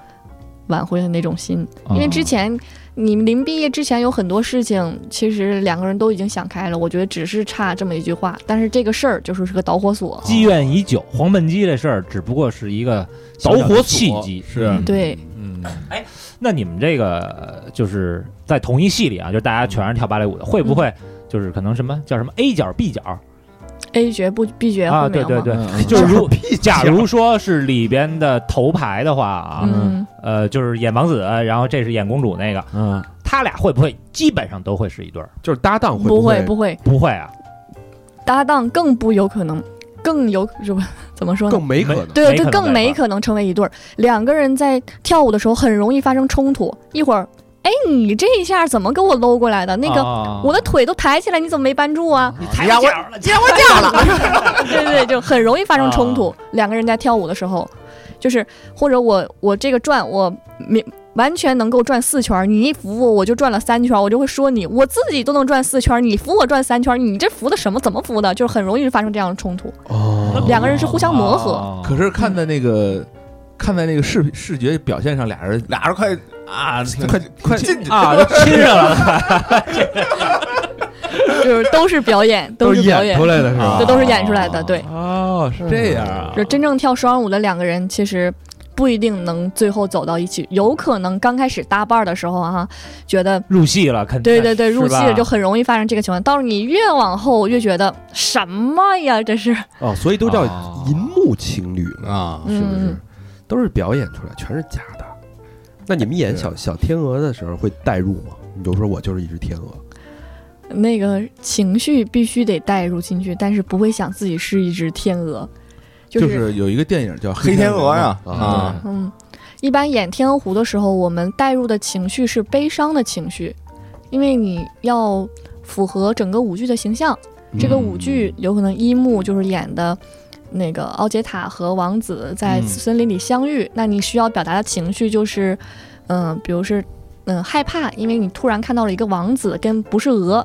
挽回的那种心，因为之前你们临毕业之前有很多事情，其实两个人都已经想开了，我觉得只是差这么一句话，但是这个事儿就是是个导火索。积怨已久，黄焖鸡这事儿只不过是一个导火索。契机。是。嗯对，嗯，哎那你们这个呃就是在同一系里啊，就是大家全是跳芭蕾舞的，会不会就是可能什么叫什么 A 角 B 角 A 角不 B 角啊？对对对，嗯。就是如 屁假如说是里边的头牌的话啊，嗯，呃，就是演王子，然后这是演公主那个，嗯，他俩会不会基本上都会是一对儿？就是搭档会不会不会，不会啊，搭档更不有可能，更有什么怎么说呢更？没可能？对对，更没可能成为一对儿。两个人在跳舞的时候很容易发生冲突，一会儿，哎，你这一下怎么给我搂过来的？那个、啊我的腿都抬起来，你怎么没扳住啊？你抬我脚了，踩我脚了，对对，就很容易发生冲突。两个人在跳舞的时候，就是或者我我这个转我没完全能够转四圈，你一扶我我就转了三圈，我就会说你，我自己都能转四圈，你扶我转三圈，你这扶的什么？怎么扶的？就是很容易发生这样的冲突。哦，两个人是互相磨合哦可是看在那个看在那个视视觉表现上，俩人俩人快啊，快快进去啊，都 亲上了，就是都是表演，都是是表演出，来的是吧？这都是演出来的。对，哦，是这样啊就真正跳双人舞的两个人，其实不一定能最后走到一起，有可能刚开始搭伴儿的时候啊，觉得入戏了，肯定对对对，入戏了就很容易发生这个情况。到了你越往后，越觉得什么呀，这是哦，所以都叫哦银幕情侣，啊！是不是嗯？都是表演出来，全是假的。那你们演小小天鹅的时候会代入吗？你就说我就是一只天鹅，那个情绪必须得带入进去，但是不会想自己是一只天鹅，就。就是是有一个电影叫《黑天鹅》呀啊。啊，嗯，一般演《天鹅湖》的时候，我们带入的情绪是悲伤的情绪，因为你要符合整个舞剧的形象。这个舞剧有可能一幕就是演的，那个奥杰塔和王子在嗯森林里相遇，那你需要表达的情绪就是，嗯、比如是，嗯、害怕，因为你突然看到了一个王子跟不是鹅，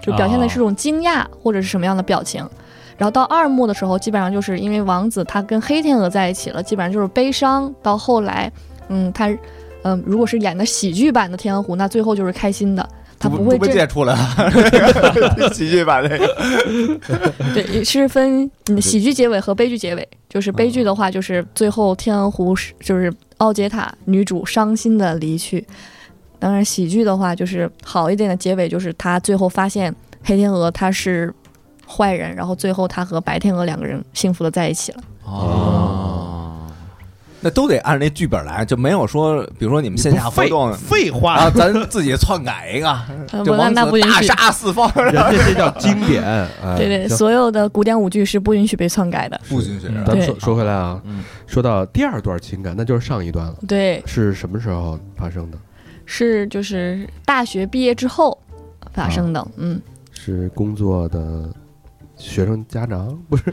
就表现的是种惊讶或者是什么样的表情。然后到二幕的时候，基本上就是因为王子他跟黑天鹅在一起了，基本上就是悲伤。到后来，嗯，他，嗯、如果是演的喜剧版的《天鹅湖》，那最后就是开心的，他不会这借出来，喜剧版这个对，是分嗯喜剧结尾和悲剧结尾。就是悲剧的话，就是最后天鹅湖是就是奥杰塔女主伤心的离去。当然，喜剧的话就是好一点的结尾，就是他最后发现黑天鹅他是坏人，然后最后他和白天鹅两个人幸福的在一起了。哦，那都得按那剧本来，就没有说，比如说你们线下活动，废话，啊，咱自己篡改一个，王子大那不允许。杀四方，人家这叫经典。哎对对，所有的古典舞剧是不允许被篡改的。不允许嗯咱们说说回来啊，嗯说到第二段情感，那就是上一段了，对，是什么时候发生的？是就是大学毕业之后发生的。嗯，是工作的学生家长？不是，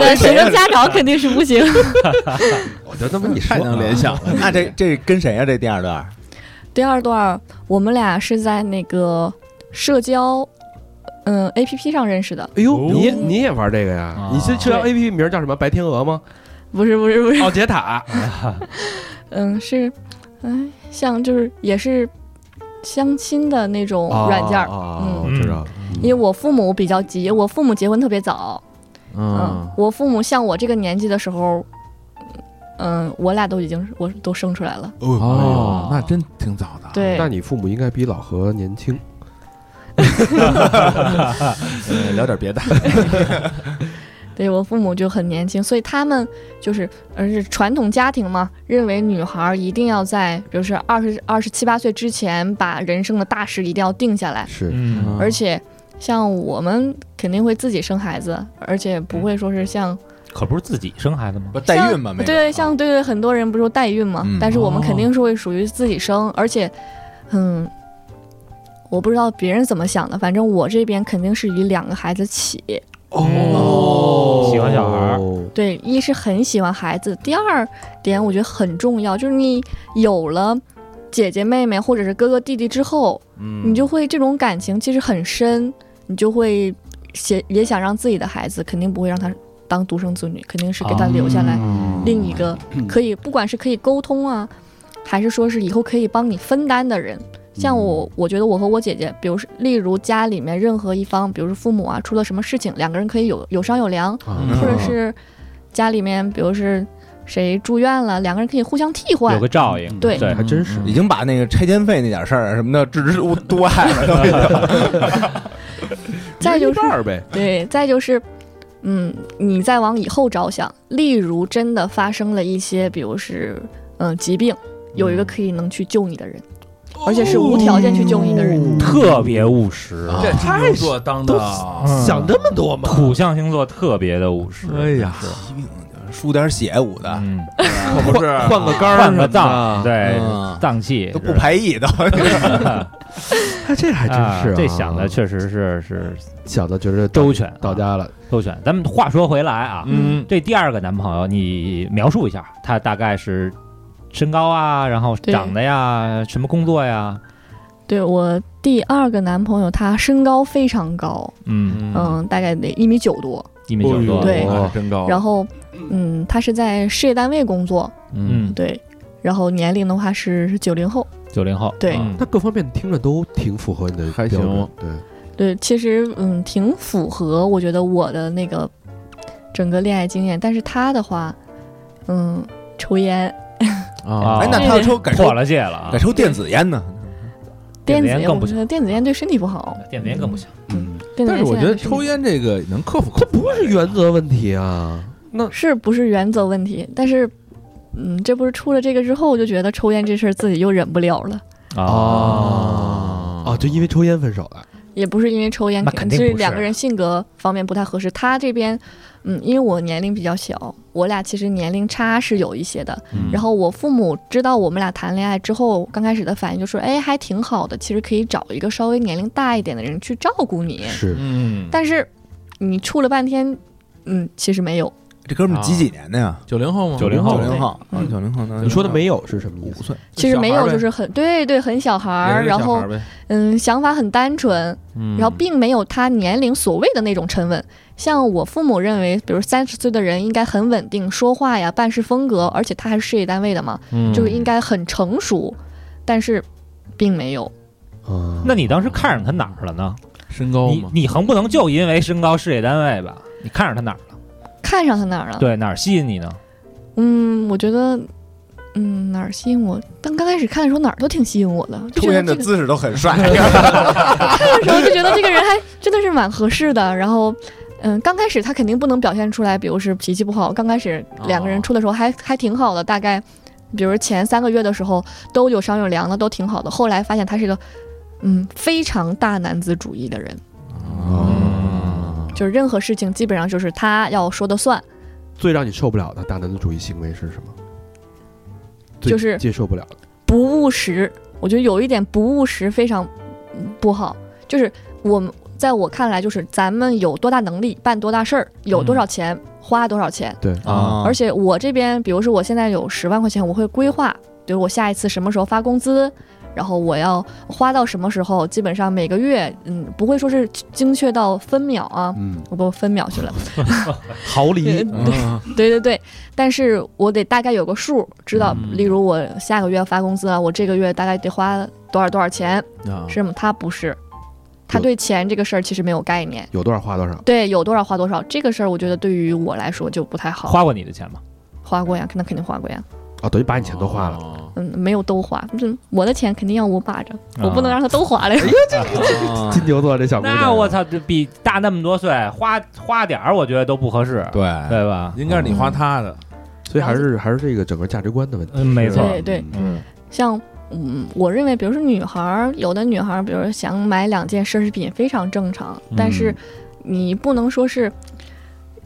那学生家长肯定是不行。我就这么一说太能联想了。那这这跟谁呀？这第二段第二段我们俩是在那个社交嗯 A P P 上认识的，哎呦，哦你你也玩这个呀啊？你这社交 A P P 名叫什么？白天鹅吗？不是不是不是，奥杰塔。嗯是，哎像就是也是相亲的那种软件儿。啊，嗯我知道。因为我父母比较急，我父母结婚特别早，嗯嗯，，我父母像我这个年纪的时候，嗯，我俩都已经我都生出来了，哦，那真挺早的。对，那你父母应该比老何年轻。呃聊点别的。对我父母就很年轻，所以他们就是，而是传统家庭嘛，认为女孩儿一定要在，比如说二十二十七八岁之前，把人生的大事一定要定下来，是，嗯而且像我们肯定会自己生孩子，而且不会说是像可不是自己生孩子吗？不代孕嘛？没对像对对很多人不是说代孕嘛，嗯但是我们哦肯定是会属于自己生，而且，嗯。我不知道别人怎么想的，反正我这边肯定是以两个孩子起。哦。喜欢小孩儿。哦对，一是很喜欢孩子，第二点我觉得很重要，就是你有了姐姐妹妹或者是哥哥弟弟之后，嗯。你就会这种感情其实很深，你就会也也想让自己的孩子，肯定不会让他当独生子女，肯定是给他留下来哦。另一个可以，不管是可以沟通啊，还是说是以后可以帮你分担的人。像我，我觉得我和我姐姐，比如是例如家里面任何一方，比如说父母啊出了什么事情，两个人可以有有商有量，或者是家里面，比如是谁住院了，两个人可以互相替换有。个照应，对对，还真是已经把那个拆迁费那点事儿什么的置之度外了，再就是。对，再就是，嗯，你再往以后着想，例如真的发生了一些，比如是嗯、呃疾病，有一个可以能去救你的人，而且是无条件去救你的人。特别务实，这金牛座当的，嗯想这么多吗？土象星座特别的务实。哎呀，输点血捂的，嗯，可不是换个肝儿，换个脏，，对嗯，脏器都不排异都。哎，这还真啊是啊。这想的确实是是。想的觉得周全，到家了。周全。咱们话说回来啊，嗯，这第二个男朋友，你描述一下，他大概是身高啊，然后长得呀，什么工作呀？对我第二个男朋友，他身高非常高，嗯，嗯，大概得一米九多，一米九多，对。身高。然后，嗯，他是在事业单位工作，嗯，对，然后年龄的话是九零后，九零后，对。嗯。他各方面听着都挺符合你的还行对，对，其实嗯挺符合我觉得我的那个整个恋爱经验，但是他的话，嗯，抽烟，啊 哎，那他要抽改抽破了戒了啊改，抽电子烟呢？电电子烟，更不我觉得电子烟对身体不好，电子烟更不行。嗯，电子烟但是我觉得现在对身体抽烟这个能克服克服，这不是原则问题啊。那是不是原则问题？但是，嗯，这不是出了这个之后，我就觉得抽烟这事儿自己又忍不了了。哦啊，就因为抽烟分手了。也不是因为抽烟，那肯定不是是两个人性格方面不太合适。他这边，嗯，因为我年龄比较小，我俩其实年龄差是有一些的。嗯然后我父母知道我们俩谈恋爱之后，刚开始的反应就说：“哎，还挺好的，其实可以找一个稍微年龄大一点的人去照顾你。是，嗯，但是你处了半天，嗯，其实没有。这哥们儿几几年的呀？九零后吗？九零后九零后，对啊九零后呢？你说的没有是什么意思？五岁，其实没有，就是很对对，很小孩儿，然后嗯，想法很单纯，嗯然后并没有他年龄所谓的那种沉稳。像我父母认为，比如三十岁的人应该很稳定，说话呀、办事风格，而且他还是事业单位的嘛，嗯就是应该很成熟，但是并没有。啊，那你当时看上他哪儿了呢？身高嘛，你你横不能就因为身高、事业单位吧？你看上他哪儿了？看上他哪儿了？对，哪儿吸引你呢？嗯，我觉得，嗯，哪儿吸引我？但刚开始看的时候哪儿都挺吸引我的，就出觉得这个现的姿势都很帅。看的时候就觉得这个人还真的是蛮合适的。然后，嗯，刚开始他肯定不能表现出来，比如是脾气不好。刚开始两个人处的时候还、还挺好的，大概比如前三个月的时候都有商有量的，都挺好的。后来发现他是个嗯非常大男子主义的人，哦，就是任何事情基本上就是他要说的算。最让你受不了的大男子主义行为是什么？就是接受不了的。不务实，我觉得有一点不务实非常嗯不好。就是我们在我看来，就是咱们有多大能力办多大事儿，有多少钱、花多少钱。对啊而且我这边，比如说我现在有十万块钱，我会规划，比如我下一次什么时候发工资，然后我要花到什么时候，基本上每个月，嗯，不会说是精确到分秒啊，嗯，我不分秒去了，毫厘。嗯对 对对，但是我得大概有个数，知道，嗯。例如我下个月发工资了，我这个月大概得花多少多少钱，啊。是吗？他不是，他对钱这个事儿其实没有概念，有多少花多少。对，有多少花多少，这个事儿我觉得对于我来说就不太好。花过你的钱吗？花过呀，那肯定花过呀，哦，等于把你钱都花了。哦嗯，没有都花，这我的钱肯定要我把着，我不能啊让他都花了呀。啊金牛座这小姑娘，那我操，这比大那么多岁，花花点儿，我觉得都不合适，对对吧？应该是你花他的，所以还是还是这个整个价值观的问题。嗯，没错，对对，嗯像嗯，我认为，比如说女孩儿，有的女孩儿，比如说想买两件奢侈品非常正常，但是你不能说是。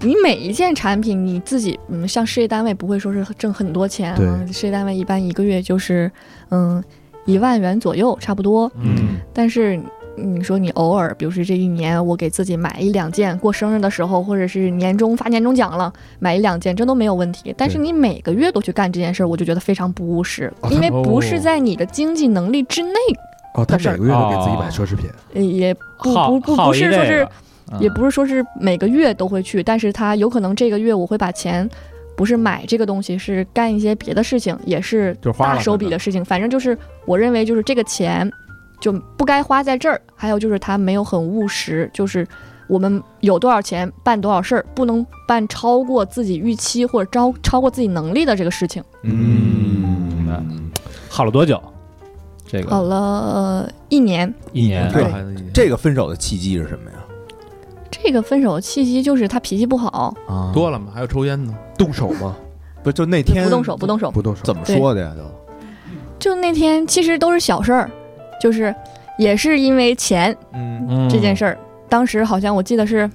你每一件产品你自己，嗯，像事业单位不会说是挣很多钱啊，对。事业单位一般一个月就是，嗯，一万元左右差不多。嗯。但是你说你偶尔，比如说这一年我给自己买一两件，过生日的时候，或者是年终发年终奖了，买一两件，这都没有问题。但是你每个月都去干这件事儿，我就觉得非常不务实，哦因为不是在你的经济能力之内，哦，他的事儿。每个月都给自己买奢侈品，呃也不不不不是说是也不是说是每个月都会去，但是他有可能这个月我会把钱。不是买这个东西，是干一些别的事情，也是大手笔的事情。反正就是我认为就是这个钱就不该花在这儿。还有就是他没有很务实，就是我们有多少钱办多少事儿，不能办超过自己预期或者超超过自己能力的这个事情。嗯嗯，好了多久？这个好个了、呃一年，一年，对这个分手的契机是什么呀？这个分手契机就是他脾气不好，啊多了吗？还有抽烟呢，动手吗？不就那天不动手，不动手。不动手。怎么说的呀？都就那天其实都是小事儿，就是也是因为钱嗯嗯这件事儿。当时好像我记得是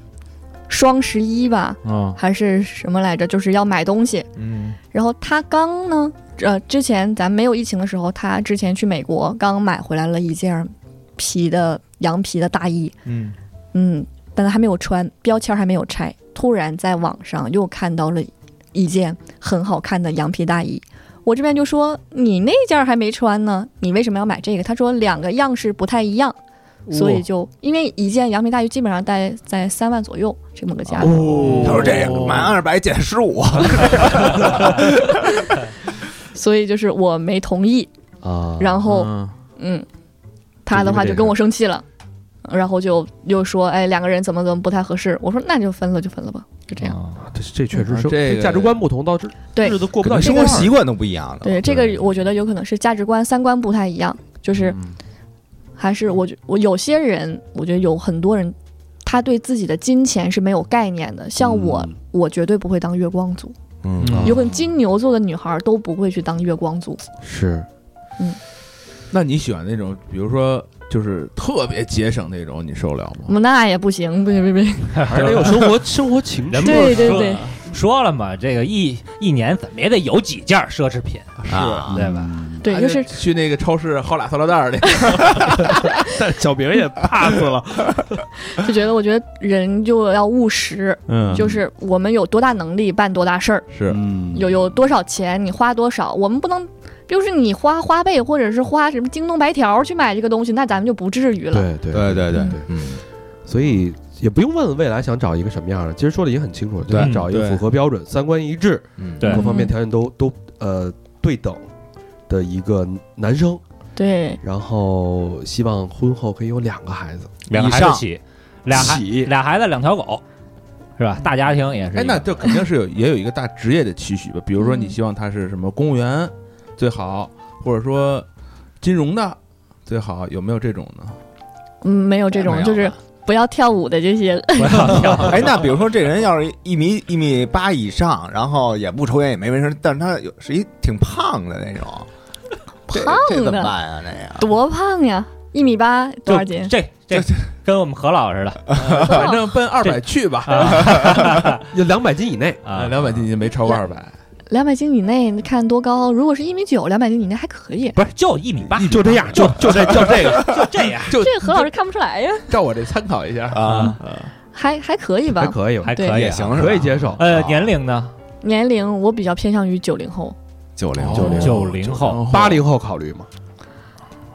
双十一吧，啊还是什么来着？就是要买东西，嗯然后他刚呢，呃，之前咱没有疫情的时候，他之前去美国刚买回来了一件皮的羊皮的大衣，嗯嗯，但他还没有穿，标签还没有拆。突然在网上又看到了一件很好看的羊皮大衣，我这边就说你那件还没穿呢，你为什么要买这个？他说两个样式不太一样，所以就因为一件羊皮大衣基本上在在三万左右这么个价格。哦他说这个满二百减十五，所以就是我没同意，啊，然后嗯嗯，他的话就跟我生气了，然后就又说，哎，两个人怎么怎么不太合适。我说那就分了就分了吧，就这样。啊这这确实是啊这个价值观不同，导致对日子过不到生活习惯都不一样的。对，这个我觉得有可能是价值观、三观不太一样，就是嗯还是我觉我有些人，我觉得有很多人，他对自己的金钱是没有概念的。像我，嗯我绝对不会当月光族，嗯啊有可能金牛座的女孩都不会去当月光族。是嗯那你喜欢那种，比如说就是特别节省那种，你受得了吗？那也不行，不行不行，还得有生活 生活情趣。对对对。说了嘛，这个一一年怎么也得有几件奢侈品，啊。对吧？对，就是去那个超市薅俩塑料袋儿去。小明也 pass 了，就觉得，我觉得人就要务实，嗯。就是我们有多大能力办多大事儿，是。嗯。有有多少钱你花多少，我们不能，比如说你花花呗或者是花什么京东白条去买这个东西，那咱们就不至于了。对对对对对嗯嗯所以也不用问未来想找一个什么样的，其实说的也很清楚，找一个符合标准、三观一致、嗯各方面条件都都呃对等的一个男生，对然后希望婚后可以有两个孩子，两个孩子起，俩俩孩子两条狗，是吧？大家庭也是。哎，那这肯定是有也有一个大职业的期许吧？比如说，你希望他是什么公务员，最好，或者说金融的最好，有没有这种呢？嗯，没有这种，就是不要跳舞的这些。不要跳哎，那比如说这人要是一米一米八以上，然后也不抽烟也没纹身，但是他有是一挺胖的那种，胖的怎么的办啊？那个多胖呀！一米八多少斤？这这跟我们何老似的 反正奔二百去吧，有两百斤以内，啊，两百斤以内没超过二百，两百斤以内，你看多高？如果是一米九，两百斤以内还可以。不是就一米八，就这样，就就这 就这个，就这样，就这个何老师看不出来呀，照我这参考一下。啊，还还可以吧。还。可以还可以啊，也行可以接受。呃，啊年龄呢？年龄我比较偏向于九零后，九零九零九零后，八零后考虑吗？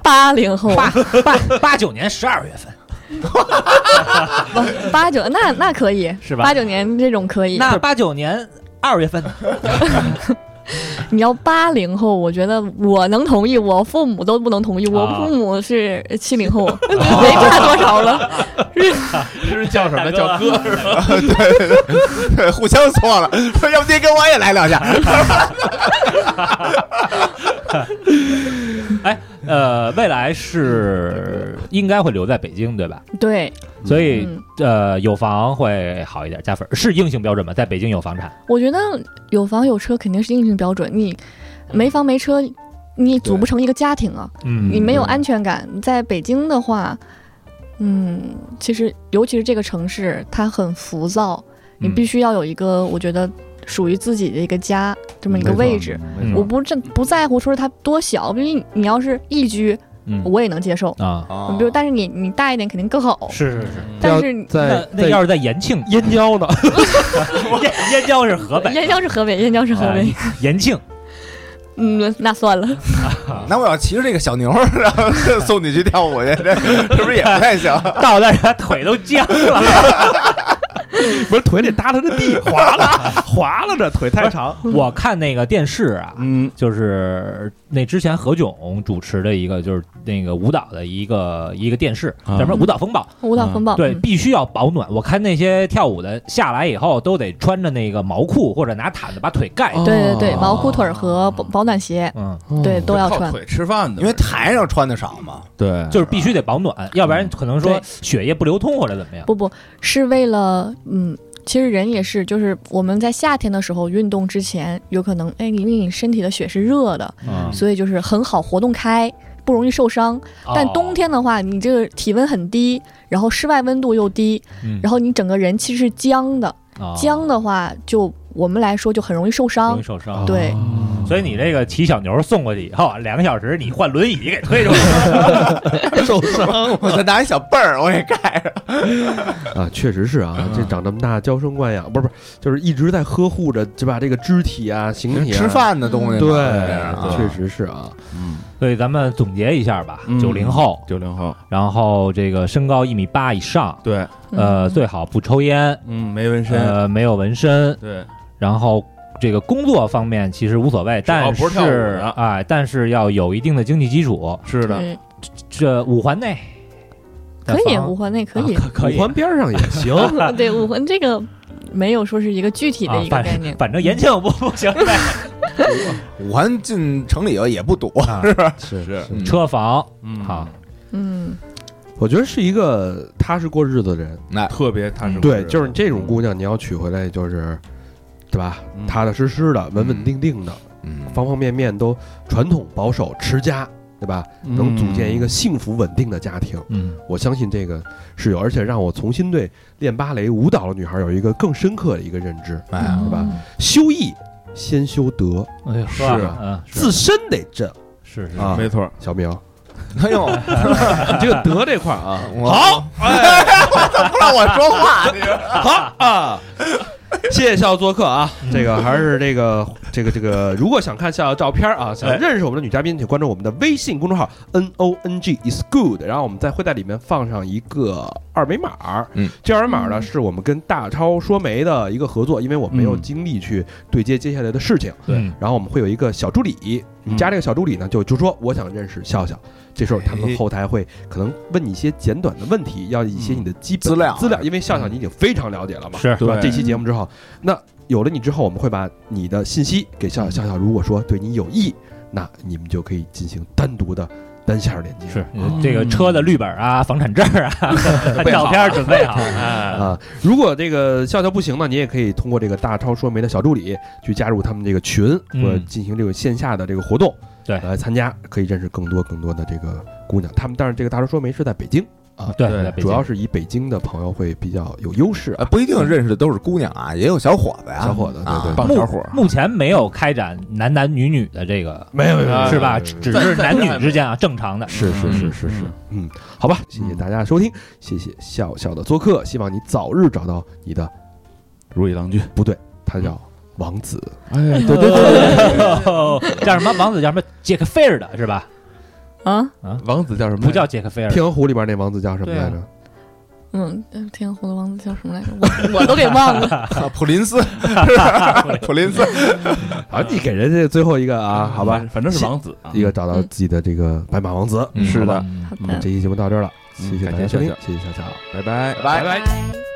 八零后，八八八九年十二月份。八九那那可以。是吧？八九年这种可以。那八九年二月份 你要八零后，我觉得我能同意，我父母都不能同意。我啊父母是七零后，没差多少了。是叫什么叫哥是吧？对，互相错了，说要不您跟我也来两下，呃，未来是应该会留在北京，对吧？对，所以嗯，呃，有房会好一点，加分是硬性标准吗？在北京有房产，我觉得有房有车肯定是硬性标准，你没房没车，你组不成一个家庭啊，嗯你没有安全感。在北京的话，嗯，其实尤其是这个城市，它很浮躁，你嗯必须要有一个，我觉得属于自己的一个家这么一个位置。嗯我不这不在乎说它多小，因为你要是一居，嗯我也能接受。啊，哦比如，但是你你大一点肯定更好。是是是。但是你在在那那要是在延庆，燕郊呢，燕燕郊是河北，燕郊是河北，燕郊是河北。哎延庆嗯，那算了。那我要骑着这个小牛，然后送你去跳舞去，这是不是也不太行？到那儿他腿都僵了。不是腿得搭着这地，滑了 滑了，这腿太长。我看那个电视啊，嗯，就是那之前何炅主持的一个，就是那个舞蹈的一个一个电视，什么舞蹈风暴？舞蹈风暴，对，嗯必须要保暖。我看那些跳舞的下来以后，都得穿着那个毛裤或者拿毯子把腿盖上。对对对，毛裤腿儿和保保暖鞋，嗯，对都要穿。腿吃饭的，因为台上穿的少嘛。对，就是必须得保暖，要不然可能说血液不流通或者怎么样。不不，是为了嗯，其实人也是，就是我们在夏天的时候运动之前，有可能哎，因为你身体的血是热的，嗯，所以就是很好活动开，不容易受伤。但哦冬，天的话，你这个体温很低，然后室外温度又低，嗯然后你整个人其实是僵的，哦僵的话就我们来说就很容易受伤。容伤易。受伤。对，所以你这个骑小牛送过去以后，两个小时你换轮椅给推出去。受伤我再拿一小背儿，我给盖上。啊，确实是啊，这长这么大娇生惯养，不是不是，就是一直在呵护着，就把？这个肢体啊，形体啊，吃饭的东西嘛，对。确实是啊。嗯，所以咱们总结一下吧，嗯。九零后，九零后，然后这个身高一米八以上，对，呃，嗯。最好不抽烟，嗯，没纹身，呃，没有纹身，对，然后这个工作方面其实无所谓，但是跳舞是的哎，但是要有一定的经济基础。是的，对这五环内。可以，五环内可以。啊可可以。五环边上也行。对，五环这个没有说是一个具体的一个概念。反正延庆不不行。呗，五环进城里头也不堵，是是，嗯。车房嗯，好，嗯，我觉得是一个踏实过日子的人。那特别踏实对，就是这种姑娘，你要娶回来，就是，对吧？嗯。踏踏实实的，稳稳定定的，嗯，方方面面都传统保守持家，对吧？能组建一个幸福稳定的家庭，嗯。我相信这个是有，而且让我重新对练芭蕾舞蹈的女孩有一个更深刻的一个认知。哎呀，对吧？修艺先修德，哎呀是。自身得正是是啊。没错，小明，哎呦，你这个德这块啊，好，怎么 不让我说话，好啊！谢谢笑笑做客啊！这个还是这个这个这个，如果想看笑笑照片啊，想认识我们的女嘉宾，请关注我们的微信公众号 N O N G is good，然后我们在会在里面放上一个二维码。嗯，这二维码呢是我们跟大超说媒的一个合作，因为我们没有嗯精力去对接接下来的事情。对然后我们会有一个小助理，你加这个小助理呢，就就说我想认识笑笑。这时候他们哎。后台会可能问你一些简短的问题，要一些你的基本资料资料，因为笑笑你已经非常了解了嘛，是。是吧？这期节目之后，那有了你之后，我们会把你的信息给笑笑。笑笑如果说对你有益，那你们就可以进行单独的单线连接。是这个车的绿本啊、房产证啊、照片准备好，哎，啊，如果这个笑笑不行呢，你也可以通过这个大超说媒的小助理去加入他们这个群，嗯。或者进行这个线下的这个活动，对。来参加，可以认识更多更多的这个姑娘。他们但是这个大叔说媒是在北京。啊，对，主要是以北京的朋友会比较有优势呃，啊。不一定认识的都是姑娘啊，也有小伙子呀，小伙子对啊。对棒小伙，目前没有开展男男女女的这个，没有没有是吧？只是男女之间啊，正常的。是是是是是，嗯，好吧，谢谢大家的收听，谢谢笑笑的做客，希望你早日找到你的如意郎君。不对，他叫王子，哎，对对 对，叫什么王子叫什么杰克菲尔的是吧？啊啊，王子叫什么？不叫杰克菲尔，天鹅湖里边那王子叫什么来着？嗯，天鹅湖的王子叫什么来着？我我都给忘了。啊普林斯，普林斯，啊，你给人家最后一个啊，好吧，反正是王子啊。一个找到自己的这个白马王子。嗯是的，嗯好的，这期节目到这儿了，嗯谢谢大家收听谢谢谢笑笑，拜拜。拜拜。